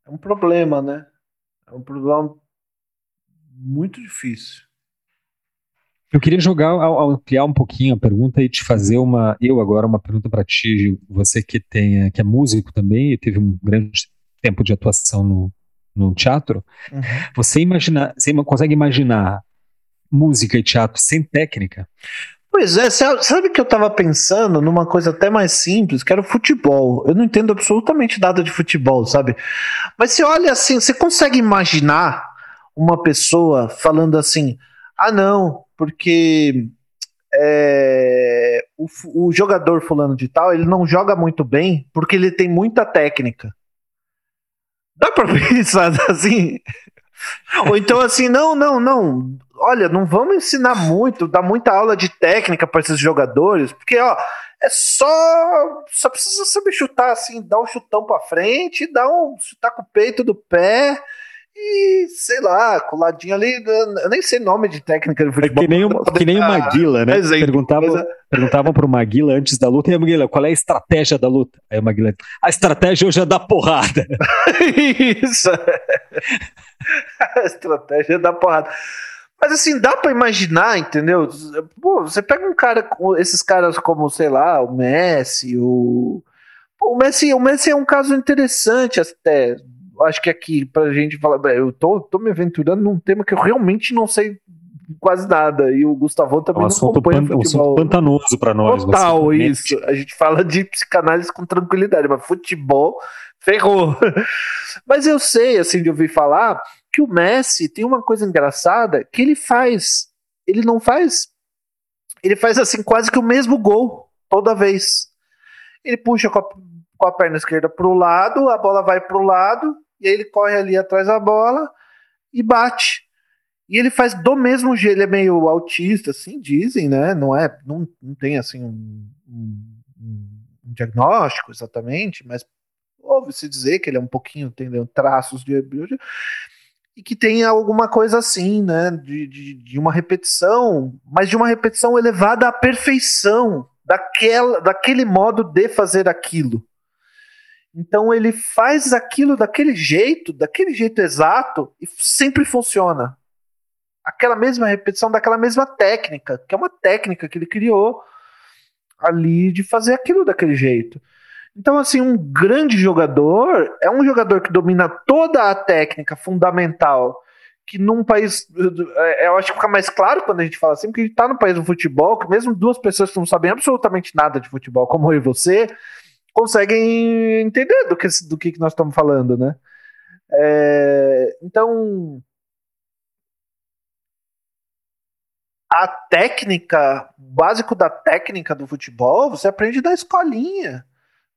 é um problema, né? É um problema muito difícil. Eu queria jogar, ampliar um pouquinho a pergunta e te fazer uma, eu agora uma pergunta para ti, Gil, você que tem, que é músico também e teve um grande tempo de atuação no, no teatro. Uhum. Você imagina, você consegue imaginar música e teatro sem técnica? Pois é, sabe que eu estava pensando numa coisa até mais simples, que era o futebol. Eu não entendo absolutamente nada de futebol, sabe? Mas você olha assim, você consegue imaginar uma pessoa falando assim: ah, não, porque é, o, o, jogador fulano de tal, ele não joga muito bem porque ele tem muita técnica. Dá pra pensar assim? Ou então assim, não, não, não. Olha, não vamos ensinar muito, dar muita aula de técnica para esses jogadores, porque ó, é só só precisa saber chutar assim, dar um chutão para frente, dar um chutar com o peito do pé e, sei lá, coladinho ali, eu nem sei nome de técnica de futebol. É que nem, o, que nem o Maguila, né? Exemplo, perguntavam, é... perguntavam pro Maguila antes da luta, e a Maguila, qual é a estratégia da luta? Aí o Maguila, a estratégia hoje é dar porrada. Isso. a estratégia é dar porrada. Mas assim, dá para imaginar, entendeu? Pô, você pega um cara, esses caras como, sei lá, o Messi, o... Pô, o Messi, o Messi é um caso interessante até, acho que aqui, pra gente falar, eu tô, tô me aventurando num tema que eu realmente não sei quase nada. E o Gustavão também é um não acompanha pan, futebol. Um pantanoso para nós. Total, isso. A gente fala de psicanálise com tranquilidade, mas futebol ferrou. mas eu sei, assim, de ouvir falar que o Messi tem uma coisa engraçada que ele faz. Ele não faz. Ele faz assim quase que o mesmo gol toda vez. Ele puxa com a, com a perna esquerda para o lado, a bola vai para o lado, e aí ele corre ali atrás da bola e bate. E ele faz do mesmo jeito, ele é meio autista, assim, dizem, né? Não é, não, não tem assim um, um, um diagnóstico exatamente, mas ouve-se dizer que ele é um pouquinho, tem traços de e que tem alguma coisa assim, né? De, de, de, uma repetição, mas de uma repetição elevada à perfeição daquela, daquele modo de fazer aquilo. Então ele faz aquilo daquele jeito, daquele jeito exato, e sempre funciona. Aquela mesma repetição daquela mesma técnica, que é uma técnica que ele criou ali de fazer aquilo daquele jeito. Então, assim, um grande jogador é um jogador que domina toda a técnica fundamental que num país. É, eu acho que fica mais claro quando a gente fala assim, porque a gente tá no país do futebol, que mesmo duas pessoas que não sabem absolutamente nada de futebol, como eu e você, conseguem entender do que, do que nós estamos falando, né? É, então, a técnica, básico da técnica do futebol, você aprende na escolinha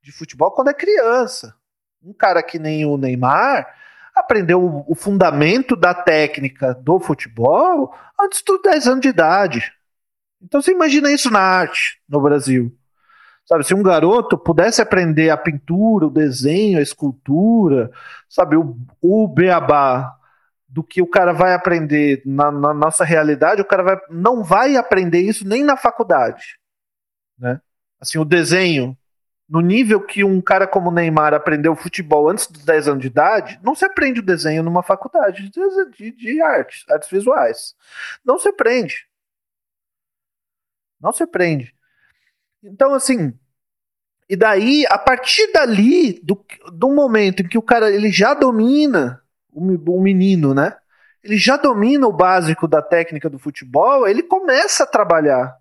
de futebol quando é criança. Um cara que nem o Neymar aprendeu o fundamento da técnica do futebol antes dos 10 anos de idade. Então você imagina isso na arte no Brasil. Sabe, se um garoto pudesse aprender a pintura, o desenho, a escultura, sabe, o, o beabá do que o cara vai aprender na, na, nossa realidade, o cara vai, não vai aprender isso nem na faculdade, né? Assim, o desenho, no nível que um cara como Neymar aprendeu futebol antes dos 10 anos de idade, não se aprende o desenho numa faculdade de, de, de artes, artes visuais. Não se aprende. Não se aprende. Então, assim, e daí, a partir dali, do, do momento em que o cara ele já domina, o, o menino, né? Ele já domina o básico da técnica do futebol, ele começa a trabalhar.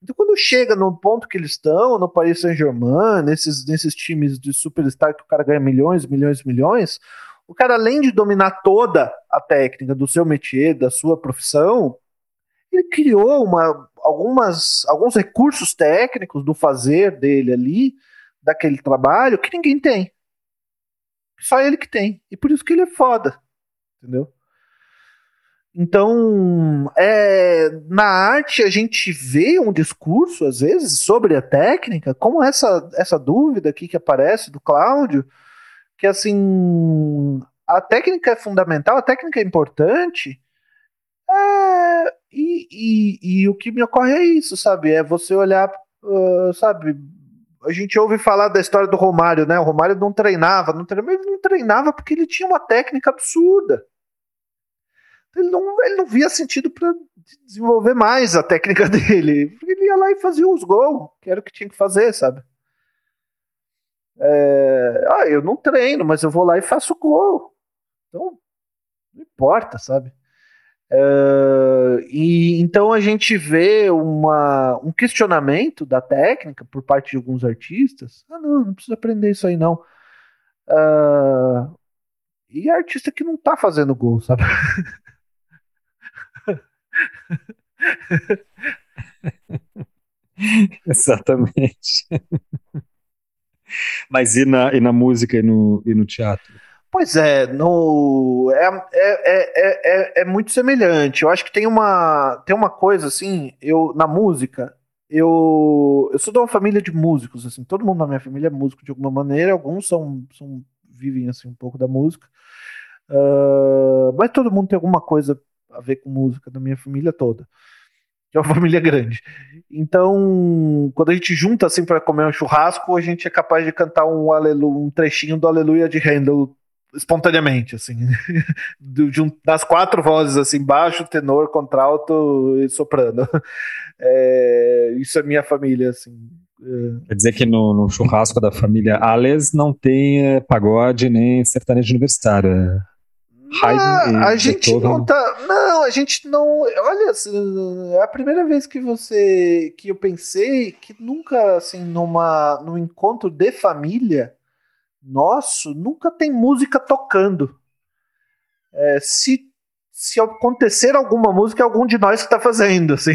Então, quando chega no ponto que eles estão, no Paris Saint-Germain, nesses, nesses times de superstar que o cara ganha milhões, milhões, milhões, o cara, além de dominar toda a técnica do seu métier, da sua profissão, ele criou uma, algumas, alguns recursos técnicos do fazer dele ali, daquele trabalho, que ninguém tem. Só ele que tem. E por isso que ele é foda. Entendeu? Então, é, na arte a gente vê um discurso, às vezes, sobre a técnica, como essa, essa dúvida aqui que aparece do Cláudio, que assim, a técnica é fundamental, a técnica é importante, e, e, e, o que me ocorre é isso, sabe? É você olhar, uh, sabe? A gente ouve falar da história do Romário, né? O Romário não treinava, não treinava, ele não treinava porque ele tinha uma técnica absurda. Ele não, ele não via sentido para desenvolver mais a técnica dele. Ele ia lá e fazia os gols, que era o que tinha que fazer, sabe? É, ah, eu não treino, mas eu vou lá e faço gol. Então, não importa, sabe? Uh, e então a gente vê uma, um questionamento da técnica por parte de alguns artistas. Ah, não, não precisa aprender isso aí, não. Uh, e artista que não tá fazendo gol, sabe? Exatamente. Mas e na, e na música e no, e no teatro? Pois é, no, é, é, é, é, muito semelhante. Eu acho que tem uma, tem uma coisa assim, eu na música, eu, eu sou de uma família de músicos, assim, todo mundo na minha família é músico de alguma maneira, alguns são, são vivem assim um pouco da música, uh, mas todo mundo tem alguma coisa a ver com música da minha família toda. Que é uma família grande. Então, quando a gente junta assim para comer um churrasco, a gente é capaz de cantar um, alelu, um trechinho do Aleluia de Handel espontaneamente, assim, de um, das quatro vozes, assim, baixo, tenor, contralto e soprano. É, isso é minha família, assim. É. Quer dizer que no, no churrasco da família Ales não tem é, pagode nem sertanejo universitário. É Haydn a gente não tá. Não, a gente não. Olha, assim, é a primeira vez que você. que eu pensei que nunca, assim, numa, num encontro de família nosso, nunca tem música tocando. É, se, se acontecer alguma música, é algum de nós que está fazendo, assim.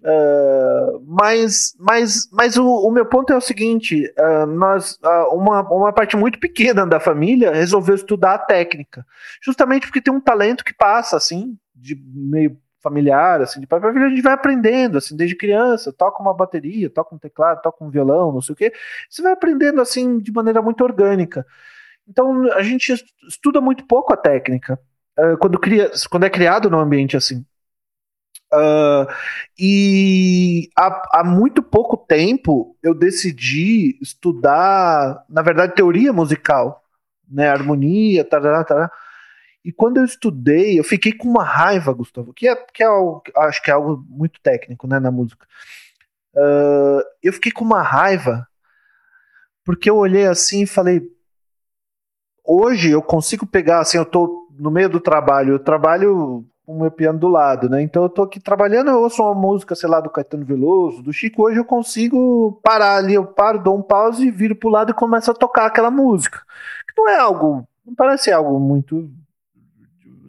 Uh, mas mas, mas o, o, meu ponto é o seguinte: uh, nós, uh, uma, uma parte muito pequena da família resolveu estudar a técnica, justamente porque tem um talento que passa assim, de meio familiar, assim, de pai para filho, a gente vai aprendendo, assim, desde criança, toca uma bateria, toca um teclado, toca um violão, não sei o quê, você vai aprendendo, assim, de maneira muito orgânica. Então, a gente estuda muito pouco a técnica, quando, cria, quando é criado num ambiente assim. Uh, e há, há, muito pouco tempo eu decidi estudar, na verdade, teoria musical, né, harmonia, tarará, tarará. E quando eu estudei, eu fiquei com uma raiva, Gustavo, que é, que é algo, acho que é algo muito técnico, né, na música. Uh, eu fiquei com uma raiva porque eu olhei assim e falei, hoje eu consigo pegar, assim, eu tô no meio do trabalho, eu trabalho com o meu piano do lado, né? Então eu tô aqui trabalhando, eu ouço uma música, sei lá, do Caetano Veloso, do Chico, hoje eu consigo parar ali, eu paro, dou um pause, viro pro lado e começo a tocar aquela música. Não é algo, não parece algo muito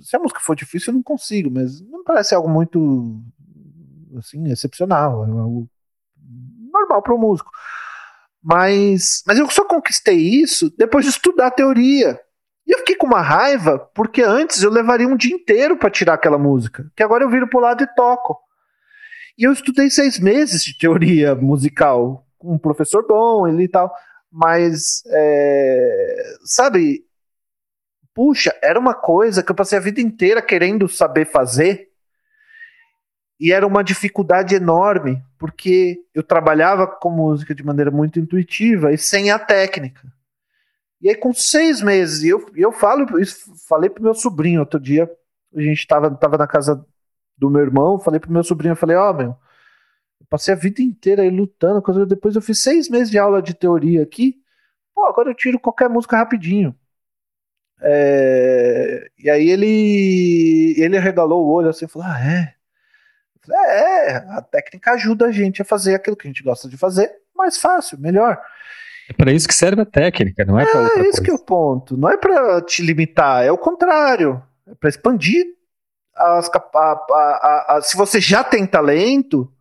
se a música for difícil eu não consigo, mas não parece algo muito assim, excepcional, é algo normal para um músico. Mas, mas eu só conquistei isso depois de estudar a teoria. E eu fiquei com uma raiva, porque antes eu levaria um dia inteiro para tirar aquela música, que agora eu viro pro lado e toco. E eu estudei seis meses de teoria musical, com um professor bom ele e tal, mas, é, sabe, puxa, era uma coisa que eu passei a vida inteira querendo saber fazer, e era uma dificuldade enorme, porque eu trabalhava com música de maneira muito intuitiva e sem a técnica. E aí, com seis meses, eu, eu falo, isso, falei pro meu sobrinho outro dia, a gente tava, tava na casa do meu irmão, falei pro meu sobrinho, falei, ó, oh, meu, eu passei a vida inteira aí lutando, depois eu fiz seis meses de aula de teoria aqui, pô, agora eu tiro qualquer música rapidinho. É, e aí ele ele arregalou o olho assim e falou: Ah, é? Falei, é, a técnica ajuda a gente a fazer aquilo que a gente gosta de fazer mais fácil, melhor. É para isso que serve a técnica, não é, para outra É isso coisa. que é o ponto. Não é para te limitar, é o contrário. É para expandir as, a, a, a, se você já tem talento,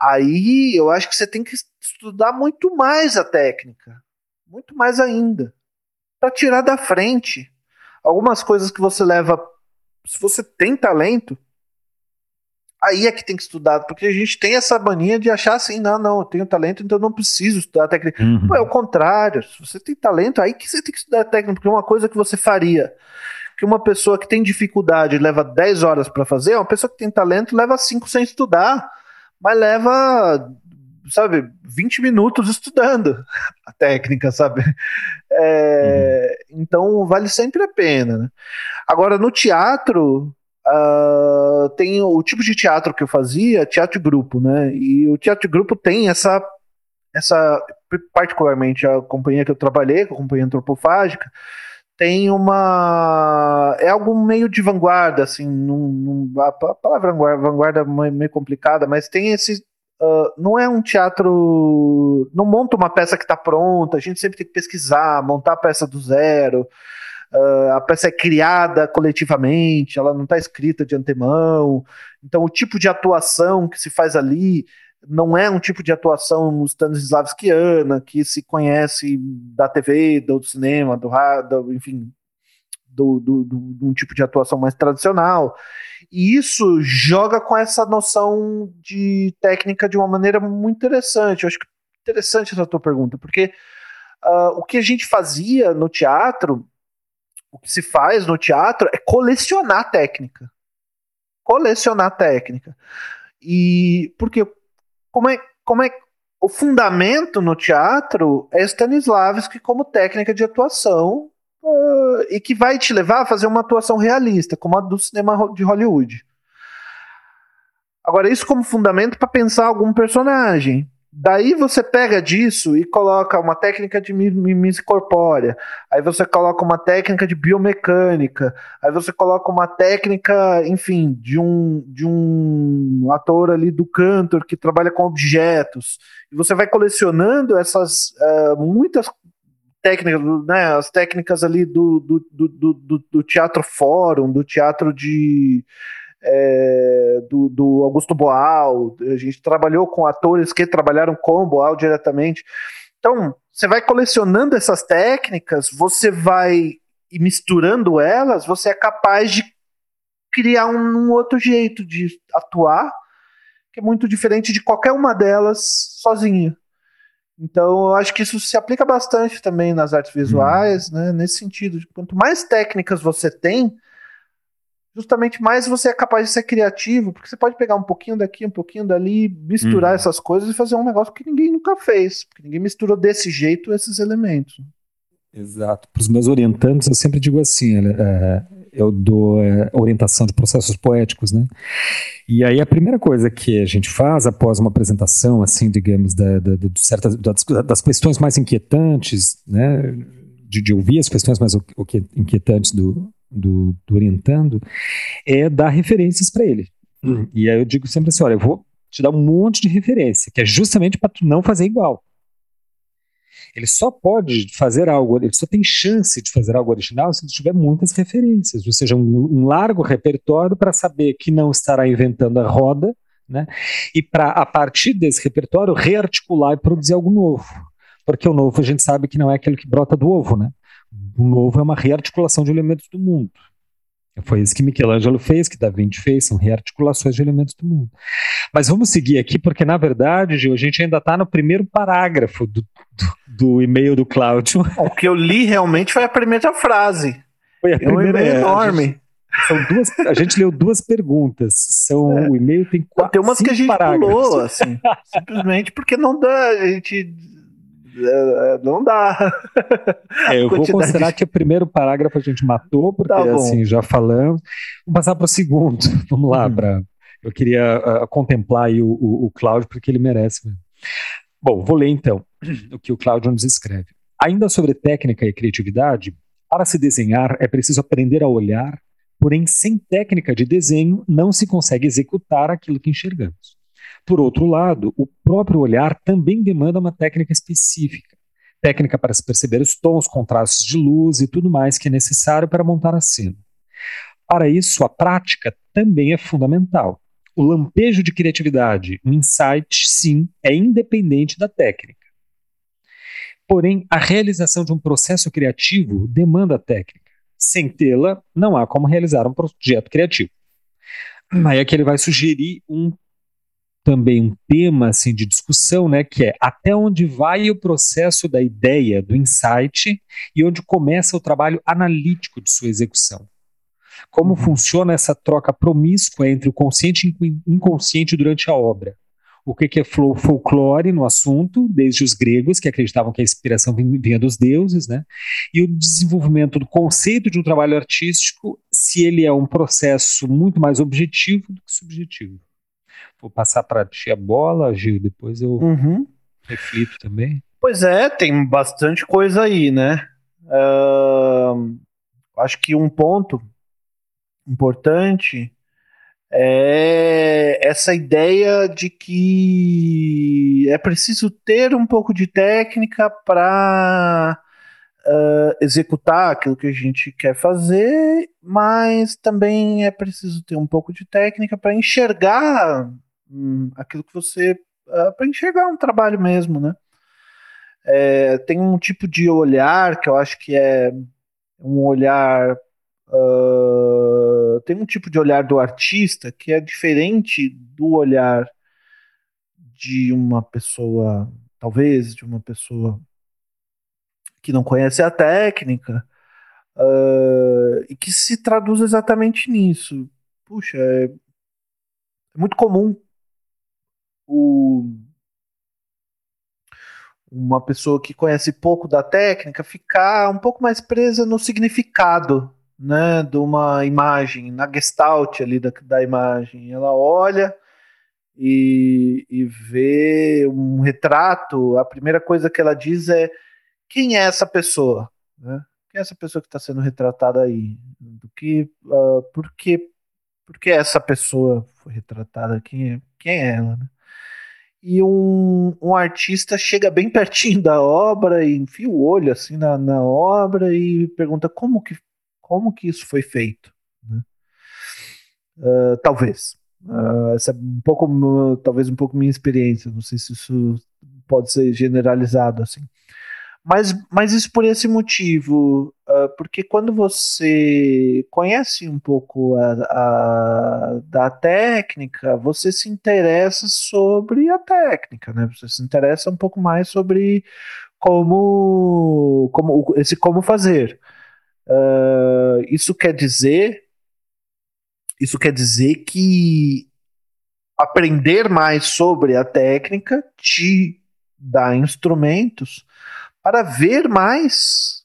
aí eu acho que você tem que estudar muito mais a técnica, muito mais ainda, para tirar da frente algumas coisas que você leva se você tem talento, aí é que tem que estudar, porque a gente tem essa mania de achar assim, não, não, eu tenho talento, então eu não preciso estudar técnica. Uhum. Pô, é o contrário, se você tem talento, aí que você tem que estudar técnica, porque uma coisa que você faria que uma pessoa que tem dificuldade leva 10 horas para fazer, uma pessoa que tem talento leva 5 sem estudar, mas leva, sabe, 20 minutos estudando a técnica, sabe? É, uhum. Então vale sempre a pena. Né? Agora, no teatro, uh, tem o tipo de teatro que eu fazia, teatro grupo, né? E o teatro grupo tem essa, essa particularmente a companhia que eu trabalhei, a companhia antropofágica, tem uma. É algo meio de vanguarda, assim. Num, num, a palavra vanguarda é meio complicada, mas tem esse. Uh, não é um teatro. Não monta uma peça que está pronta, a gente sempre tem que pesquisar, montar a peça do zero. Uh, a peça é criada coletivamente, ela não está escrita de antemão. Então, o tipo de atuação que se faz ali não é um tipo de atuação stanislavskiana que se conhece da TV, do cinema, do rádio, enfim, do, do, do, de um tipo de atuação mais tradicional. E isso joga com essa noção de técnica de uma maneira muito interessante. Eu acho que interessante essa tua pergunta, porque uh, o que a gente fazia no teatro, o que se faz no teatro é colecionar técnica. Colecionar técnica. E porque como é, como é o fundamento no teatro é Stanislavski como técnica de atuação uh, e que vai te levar a fazer uma atuação realista, como a do cinema de Hollywood. Agora, isso como fundamento para pensar algum personagem. Daí você pega disso e coloca uma técnica de mimesis corpórea, aí você coloca uma técnica de biomecânica, aí você coloca uma técnica, enfim, de um, de um ator ali do cantor que trabalha com objetos, e você vai colecionando essas uh, muitas né, as técnicas ali do, do, do, do, do teatro fórum, do teatro de é, do, do, Augusto Boal, a gente trabalhou com atores que trabalharam com o Boal diretamente. Então, você vai colecionando essas técnicas, você vai misturando elas, você é capaz de criar um, um outro jeito de atuar, que é muito diferente de qualquer uma delas sozinha. Então, eu acho que isso se aplica bastante também nas artes visuais, hum. né? Nesse sentido, de quanto mais técnicas você tem, justamente mais você é capaz de ser criativo, porque você pode pegar um pouquinho daqui, um pouquinho dali, misturar uhum. essas coisas e fazer um negócio que ninguém nunca fez, porque ninguém misturou desse jeito esses elementos. Exato. Para os meus orientantes, eu sempre digo assim: é, eu dou é, orientação de processos poéticos, né? E aí a primeira coisa que a gente faz após uma apresentação, assim, digamos, da, da, da certas, das, das, questões mais inquietantes, né? De, de, ouvir as questões mais inquietantes do, do, do orientando é dar referências para ele. Uhum. E aí eu digo sempre assim: olha, eu vou te dar um monte de referência, que é justamente para tu não fazer igual. Ele só pode fazer algo, ele só tem chance de fazer algo original se ele tiver muitas referências, ou seja, um, um largo repertório para saber que não estará inventando a roda, né? E para a partir desse repertório rearticular e produzir algo novo, porque o novo a gente sabe que não é aquele que brota do ovo, né? O novo é uma rearticulação de elementos do mundo. Foi isso que Michelangelo fez, que Da Vinci fez, são rearticulações de elementos do mundo. Mas vamos seguir aqui, porque na verdade, Gil, a gente ainda está no primeiro parágrafo do, do, do e-mail do Cláudio. O que eu li realmente foi a primeira frase. Foi a primeira. É um enorme. A gente, são duas, a gente leu duas perguntas. São, é. O e-mail tem quatro. Tem umas que a gente parágrafos. pulou, assim, simplesmente porque não dá. A gente é, é, não dá. É, eu vou considerar que o primeiro parágrafo a gente matou, porque tá assim, já falamos. Vamos passar para o segundo. Vamos lá, uhum. eu queria uh, contemplar o, o, o Cláudio, porque ele merece. Mesmo. Bom, vou ler então o que o Cláudio nos escreve. Ainda sobre técnica e criatividade, para se desenhar é preciso aprender a olhar, porém, sem técnica de desenho, não se consegue executar aquilo que enxergamos. Por outro lado, o próprio olhar também demanda uma técnica específica. Técnica para se perceber os tons, contrastes de luz e tudo mais que é necessário para montar a cena. Para isso, a prática também é fundamental. O lampejo de criatividade, o insight, sim, é independente da técnica. Porém, a realização de um processo criativo demanda técnica. Sem tê-la, não há como realizar um projeto criativo. Aí aqui ele vai sugerir um também um tema assim de discussão, né, que é até onde vai o processo da ideia, do insight e onde começa o trabalho analítico de sua execução. Como uhum. funciona essa troca promíscua entre o consciente e o inconsciente durante a obra? O que é folclore no assunto, desde os gregos, que acreditavam que a inspiração vinha dos deuses, né? E o desenvolvimento do conceito de um trabalho artístico, se ele é um processo muito mais objetivo do que subjetivo. Vou passar para ti a bola, Gil, depois eu uhum. reflito também. Pois é, tem bastante coisa aí, né? Uh, acho que um ponto importante é essa ideia de que é preciso ter um pouco de técnica para uh, executar aquilo que a gente quer fazer, mas também é preciso ter um pouco de técnica para enxergar hum, aquilo que você. Uh, para enxergar um trabalho mesmo, né? É, tem um tipo de olhar que eu acho que é um olhar. Uh, tem um tipo de olhar do artista que é diferente do olhar de uma pessoa, talvez de uma pessoa que não conhece a técnica, uh, e que se traduz exatamente nisso. Puxa, é, é muito comum o, uma pessoa que conhece pouco da técnica ficar um pouco mais presa no significado né, de uma imagem, na gestalt ali da, da imagem. Ela olha e, e vê um retrato, a primeira coisa que ela diz é quem é essa pessoa? Né? Quem é essa pessoa que está sendo retratada aí? Do que, uh, por, que, por que essa pessoa foi retratada? Quem é, quem é ela? Né? E um, um artista chega bem pertinho da obra e enfia o olho assim na, na obra e pergunta como que, como que isso foi feito. Né? Uh, talvez. Uh, essa é um pouco, talvez um pouco minha experiência. Não sei se isso pode ser generalizado assim. Mas, mas isso por esse motivo, uh, porque quando você conhece um pouco a, a, da técnica, você se interessa sobre a técnica, né? Você se interessa um pouco mais sobre como, como esse como fazer. Uh, isso quer dizer, isso quer dizer que aprender mais sobre a técnica te dá instrumentos para ver mais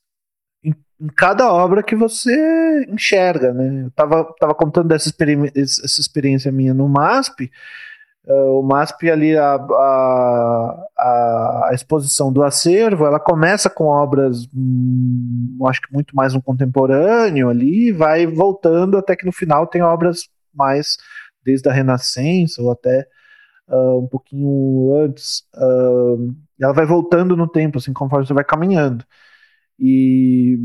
em, em cada obra que você enxerga, né? Eu tava, tava contando dessa experiência, essa experiência minha no MASP, Uh, o MASP ali, a, a, a, exposição do acervo, ela começa com obras, hum, acho que muito mais no contemporâneo ali, vai voltando até que no final tem obras mais desde a Renascença ou até uh, um pouquinho antes. Uh, ela vai voltando no tempo, assim, conforme você vai caminhando. E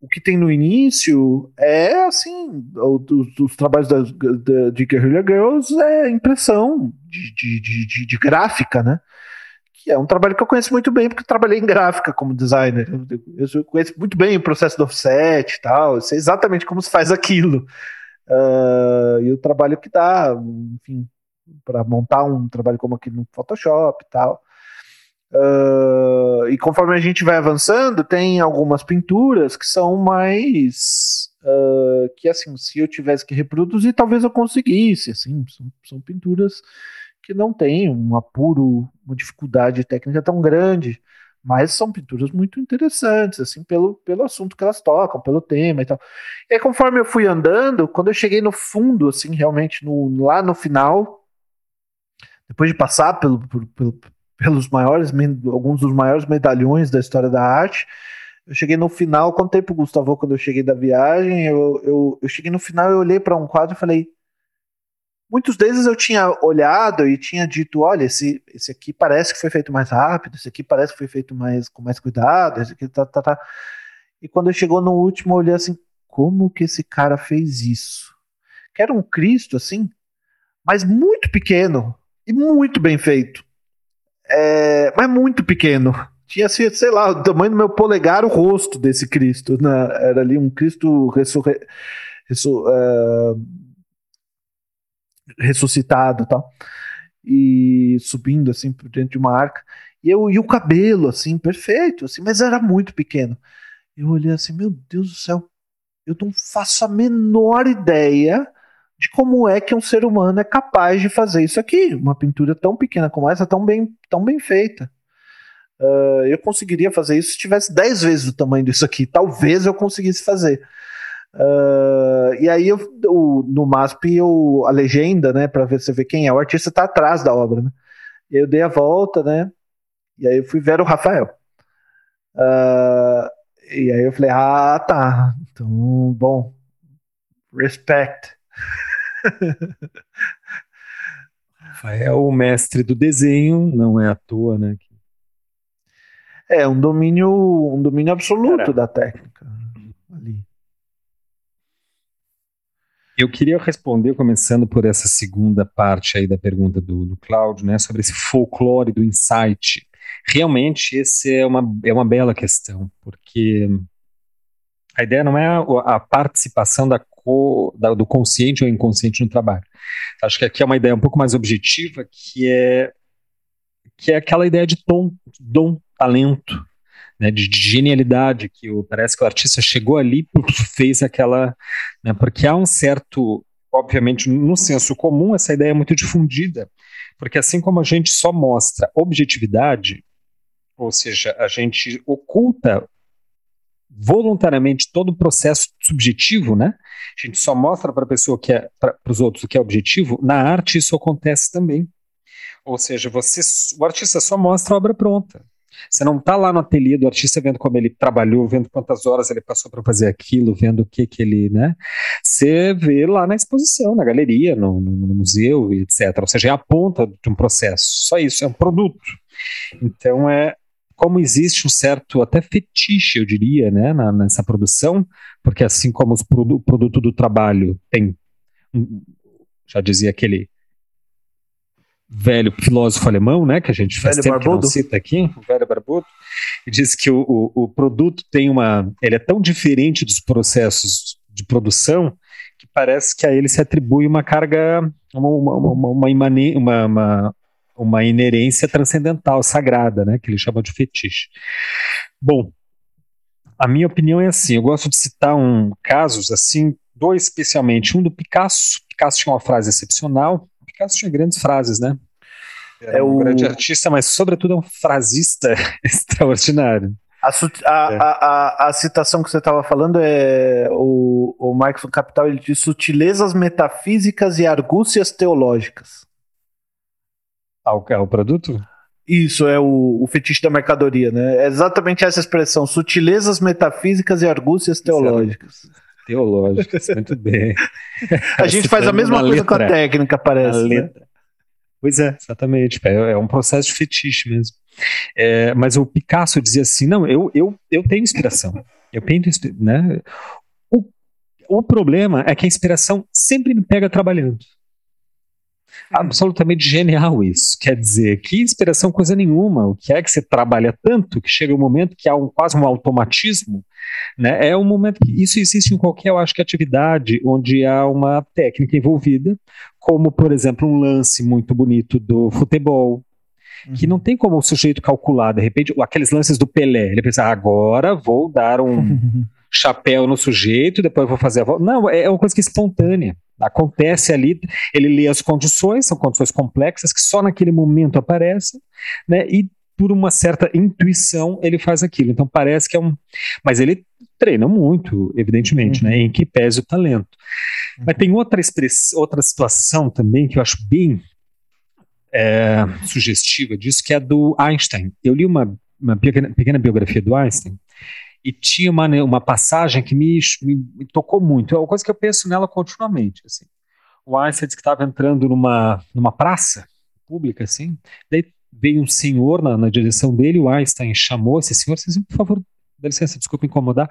o que tem no início é assim, os, os trabalhos da, da, de Guerrilla Girls é impressão de, de, de, de, gráfica, né? Que é um trabalho que eu conheço muito bem, porque eu trabalhei em gráfica como designer. Eu conheço muito bem o processo do offset e tal, eu sei exatamente como se faz aquilo. Uh, e o trabalho que dá, enfim, para montar um trabalho como aqui no Photoshop e tal. Uh, e conforme a gente vai avançando, tem algumas pinturas que são mais. Uh, que assim, se eu tivesse que reproduzir, talvez eu conseguisse. Assim, são, são pinturas que não têm um apuro, uma dificuldade técnica tão grande, mas são pinturas muito interessantes, assim, pelo, pelo assunto que elas tocam, pelo tema e tal. E aí, conforme eu fui andando, quando eu cheguei no fundo, assim, realmente no, lá no final, depois de passar pelo, pelo, pelos maiores, alguns dos maiores medalhões da história da arte, eu cheguei no final, contei pro Gustavo quando eu cheguei da viagem, eu, eu, eu cheguei no final e olhei para um quadro e falei. Muitos deles eu tinha olhado e tinha dito: olha, esse, esse aqui parece que foi feito mais rápido, esse aqui parece que foi feito mais com mais cuidado, esse aqui tá, tá, tá. E quando chegou no último, eu olhei assim: como que esse cara fez isso? Que era um Cristo assim, mas muito pequeno, e muito bem feito. É, mas muito pequeno. tinha assim, sei lá, o tamanho do meu polegar, o rosto desse Cristo. Né? Era ali um Cristo ressurre... Ressu... Uh... ressuscitado tal. E subindo assim por dentro de uma arca. E, eu, e o cabelo, assim, perfeito, assim, mas era muito pequeno. Eu olhei assim, meu Deus do céu, eu não faço a menor ideia de como é que um ser humano é capaz de fazer isso aqui. Uma pintura tão pequena como essa, tão bem, tão bem feita. Uh, eu conseguiria fazer isso se tivesse 10 vezes o tamanho disso aqui. Talvez eu conseguisse fazer. Uh, e aí eu, o, no MASP eu, a legenda, né, para você ver quem é, o artista está atrás da obra, né? Eu dei a volta, né? E aí eu fui ver o Rafael. Uh, e aí eu falei, ah, tá. Então, bom. Respect. Rafael, o mestre do desenho, não é à toa, né? É um domínio, um domínio absoluto Cara, da técnica ali. Eu queria responder começando por essa segunda parte aí da pergunta do, do Cláudio, né, sobre esse folclore do insight. Realmente, esse é uma, é uma bela questão, porque a ideia não é a, a participação da, co, da, do consciente ou inconsciente no trabalho. Acho que aqui é uma ideia um pouco mais objetiva, que é que é aquela ideia de tom, dom, talento, né, de, de, genialidade, que o, parece que o artista chegou ali e fez aquela. Né, porque há um certo. Obviamente, no senso comum, essa ideia é muito difundida, porque assim como a gente só mostra objetividade, ou seja, a gente oculta voluntariamente todo o processo subjetivo, né? A gente só mostra para a pessoa que é para os outros o que é objetivo. Na arte isso acontece também. Ou seja, você, o artista só mostra a obra pronta. Você não está lá no ateliê do artista vendo como ele trabalhou, vendo quantas horas ele passou para fazer aquilo, vendo o que que ele, né? Você vê lá na exposição, na galeria, no, no, museu, etc. Ou seja, é a ponta de um processo. Só isso, é um produto. Então é como existe um certo até fetiche, eu diria, né, na, nessa produção, porque assim como o produto do trabalho tem, já dizia aquele velho filósofo alemão, né, que a gente faz velho tempo barbudo. que não cita aqui, o velho barbudo, e diz que o, o, o, produto tem uma, ele é tão diferente dos processos de produção que parece que a ele se atribui uma carga, uma, uma, uma, uma, uma, uma inerência transcendental, sagrada, né, que ele chama de fetiche. Bom, a minha opinião é assim, eu gosto de citar um casos assim, dois especialmente, um do Picasso. Picasso tinha uma frase excepcional. Picasso tinha grandes frases, né? Era é um o... grande artista, mas sobretudo é um frasista extraordinário. A, a, é. a, a, a, citação que você estava falando é o, o Marx Capital, ele diz sutilezas metafísicas e argúcias teológicas. Ao, ao produto? Isso, é o, o fetiche da mercadoria, né? É exatamente essa expressão, sutilezas metafísicas e argúcias teológicas. Teológicas, muito bem. a gente faz a mesma coisa letra, com a técnica, parece. A né? Pois é, exatamente. É, é, um processo de fetiche mesmo. É, mas o Picasso dizia assim: não, eu, eu, eu tenho inspiração. Eu pinto, né? O, o problema é que a inspiração sempre me pega trabalhando. Absolutamente genial isso. Quer dizer, que inspiração coisa nenhuma. O que é que você trabalha tanto que chega um momento que há um, quase um automatismo, né? É um momento que isso existe em qualquer, eu acho que atividade onde há uma técnica envolvida, como por exemplo um lance muito bonito do futebol, que não uhum. tem como o sujeito calcular, de repente, aqueles lances do Pelé. Ele pensa, agora vou dar um chapéu no sujeito, depois vou fazer a volta. Não, é uma coisa que é espontânea. Acontece ali, ele lê as condições, são condições complexas que só naquele momento aparecem, né? E por uma certa intuição ele faz aquilo. Então parece que é um. Mas ele treina muito, evidentemente, né? uhum. né? Em que pese o talento. Uhum. Mas tem outra, express... outra situação também que eu acho bem é, sugestiva disso, que é do Einstein. Eu li uma, uma pequena, pequena biografia do Einstein e tinha uma, né, uma passagem que me, me, me, tocou muito. É uma coisa que eu penso nela continuamente. Assim. O Einstein disse que estava entrando numa, numa praça pública, assim, daí veio um senhor na, na direção dele, o Einstein chamou esse senhor, disse, por favor, dá licença, desculpa incomodar,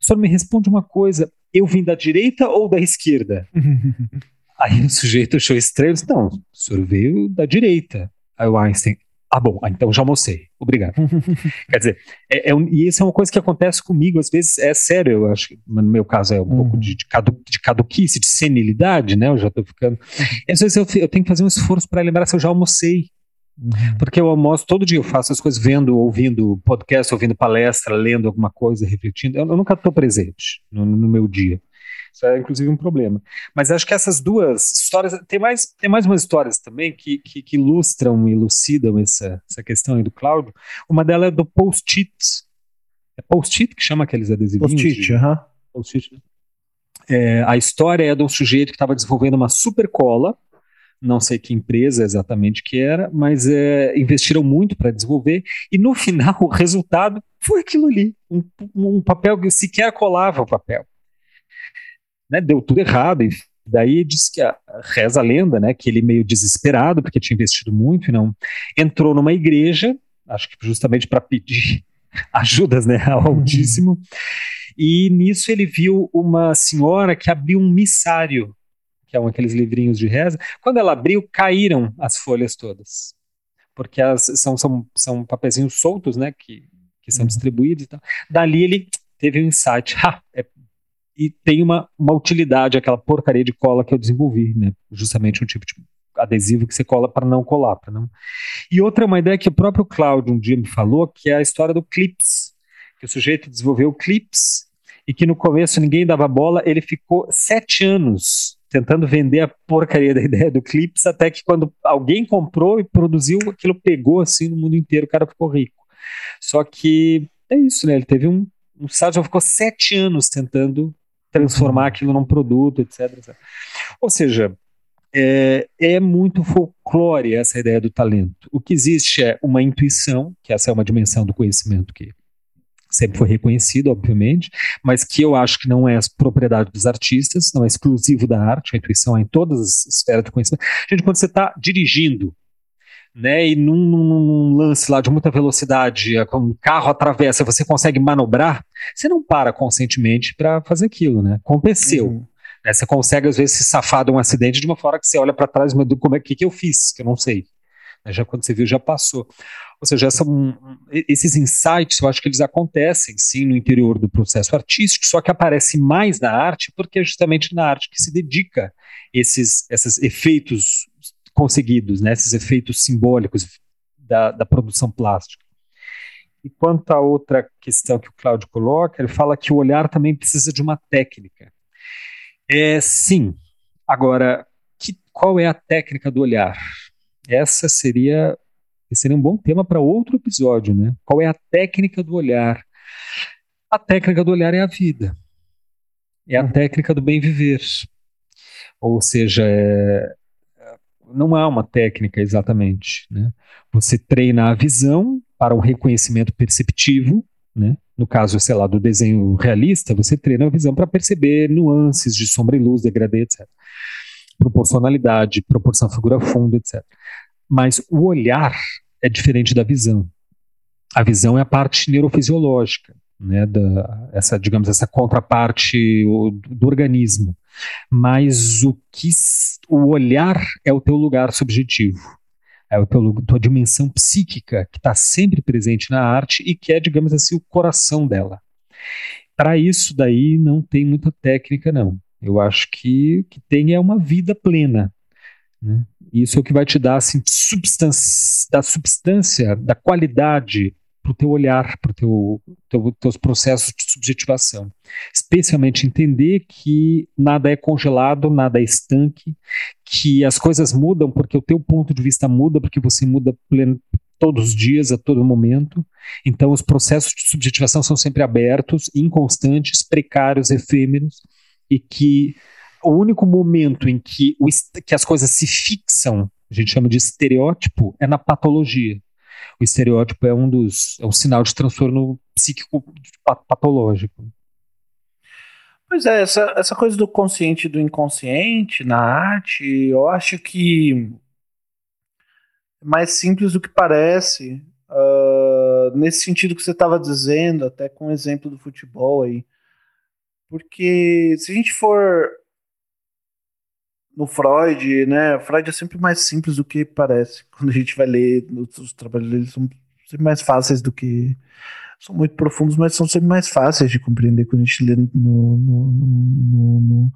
o senhor me responde uma coisa, eu vim da direita ou da esquerda? Aí o sujeito achou estranho, disse, não, o senhor veio da direita. Aí o Einstein, Ah, bom, ah, então já almocei. Obrigado. Quer dizer, é, é um, e isso é uma coisa que acontece comigo, às vezes, é sério, eu acho que no meu caso é um uhum. pouco de, de, cadu, de caduquice, de senilidade, né? Eu já tô ficando. Uhum. às vezes eu, eu, tenho que fazer um esforço para lembrar se eu já almocei. Uhum. Porque eu almoço todo dia, eu faço as coisas vendo, ouvindo podcast, ouvindo palestra, lendo alguma coisa, refletindo. Eu, eu nunca estou presente no, no meu dia. Isso é inclusive um problema. Mas acho que essas duas histórias, tem mais, tem mais umas histórias também que, que, que ilustram e elucidam essa, essa questão aí do Cláudio. Uma delas é do post-it. É post-it que chama aqueles adesivos? Post-it, aham. Uh -huh. Post-it. Né? É, a história é de um sujeito que estava desenvolvendo uma super cola, não sei que empresa exatamente que era, mas é, investiram muito para desenvolver, e no final o resultado foi aquilo ali, um, um papel que sequer colava o papel né, deu tudo errado. E daí diz que a, reza a lenda, né, que ele meio desesperado porque tinha investido muito e não entrou numa igreja, acho que justamente para pedir ajudas, né, ao uhum. Altíssimo. E nisso ele viu uma senhora que abriu um missário, que é um aqueles livrinhos de reza. Quando ela abriu, caíram as folhas todas. Porque as, são, são, são papezinhos soltos, né, que, que são uhum. distribuídos e tal. Dali ele teve um insight. Ha, é e tem uma, uma utilidade aquela porcaria de cola que eu desenvolvi, né? Justamente um tipo de adesivo que você cola para não colar, para não. E outra é uma ideia que o próprio Cláudio um dia me falou, que é a história do clips, que o sujeito desenvolveu clips e que no começo ninguém dava bola, ele ficou sete anos tentando vender a porcaria da ideia do clips, até que quando alguém comprou e produziu, aquilo pegou assim no mundo inteiro, o cara ficou rico. Só que é isso, né? Ele teve um, um já ficou sete anos tentando transformar aquilo num produto, etc. etc. Ou seja, é, é, muito folclore essa ideia do talento. O que existe é uma intuição, que essa é uma dimensão do conhecimento que sempre foi reconhecida, obviamente, mas que eu acho que não é propriedade dos artistas, não é exclusivo da arte, a intuição é em todas as esferas do conhecimento. Gente, quando você está dirigindo, né, e num, num, lance lá de muita velocidade, um carro atravessa, você consegue manobrar, você não para conscientemente para fazer aquilo, né? Aconteceu. Uhum. Né, você consegue, às vezes, se safar de um acidente de uma forma que você olha para trás, mas como é que, que eu fiz? Que eu não sei. Né, já quando você viu, já passou. Ou seja, essa, um, esses insights, eu acho que eles acontecem, sim, no interior do processo artístico, só que aparece mais na arte, porque é justamente na arte que se dedica esses, esses efeitos conseguidos, né, esses efeitos simbólicos da, da produção plástica. E quanto à outra questão que o Cláudio coloca, ele fala que o olhar também precisa de uma técnica. É, sim. Agora, que, qual é a técnica do olhar? Essa seria, seria um bom tema para outro episódio, né? Qual é a técnica do olhar? A técnica do olhar é a vida. É a hum. técnica do bem viver. Ou seja, é, não há uma técnica exatamente. Né? Você treina a visão para um reconhecimento perceptivo, né? no caso, sei lá, do desenho realista, você treina a visão para perceber nuances de sombra e luz, degradê, etc. Proporcionalidade, proporção figura-fundo, etc. Mas o olhar é diferente da visão. A visão é a parte neurofisiológica, né, da, essa, digamos, essa contraparte do, do organismo mas o que o olhar é o teu lugar subjetivo. É a tua dimensão psíquica que está sempre presente na arte e que é, digamos assim, o coração dela. Para isso daí não tem muita técnica, não. Eu acho que que tem é uma vida plena. Né? Isso é o que vai te dar assim, substância, da substância, da qualidade para o teu olhar, para teu, teu, teus processos de subjetivação. Especialmente entender que nada é congelado, nada é estanque, que as coisas mudam porque o teu ponto de vista muda, porque você muda pleno, todos os dias, a todo momento. Então, os processos de subjetivação são sempre abertos, inconstantes, precários, efêmeros, e que o único momento em que, o, que as coisas se fixam, a gente chama de estereótipo, é na patologia o estereótipo é um dos é um sinal de transtorno psíquico patológico. Pois é, essa, essa coisa do consciente e do inconsciente na arte, eu acho que é mais simples do que parece. Uh, nesse sentido que você estava dizendo, até com o exemplo do futebol aí. Porque se a gente for no Freud, né? Freud é sempre mais simples do que parece. Quando a gente vai ler os, trabalhos dele, são sempre mais fáceis do que. São muito profundos, mas são sempre mais fáceis de compreender quando a gente lê no, no, no, no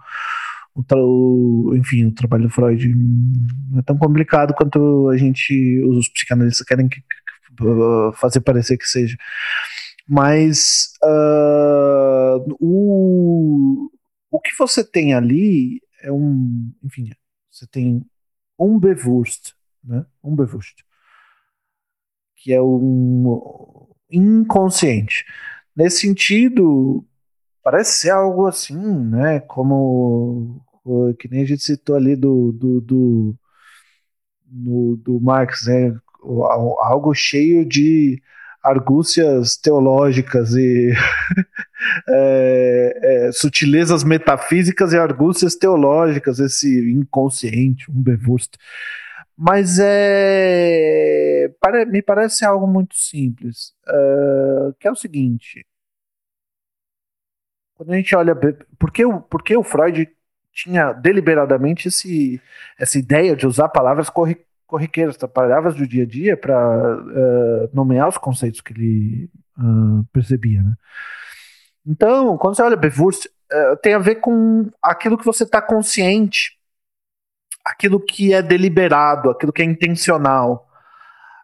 o, enfim, o trabalho do Freud não é tão complicado quanto a gente, os psicanalistas querem que, uh, fazer parecer que seja. Mas uh, o, o que você tem ali é um, enfim, você tem um Bewusst, né? Um Bewusst, que é um inconsciente. Nesse sentido, parece ser algo assim, né? Como que nem a gente citou ali do do, do, do, Marx, né? Algo cheio de argúcias teológicas e é, é, sutilezas metafísicas e argúcias teológicas, esse inconsciente, um Bewusst. Mas é, me parece algo muito simples, uh, que é o seguinte, quando a gente olha, por que, por que o Freud tinha deliberadamente esse, essa ideia de usar palavras corriqueiras, palavras do dia a dia para uh, eh, nomear os conceitos que ele uh, percebia, né? Então, quando você olha Bewusst, uh, tem a ver com aquilo que você está consciente, aquilo que é deliberado, aquilo que é intencional,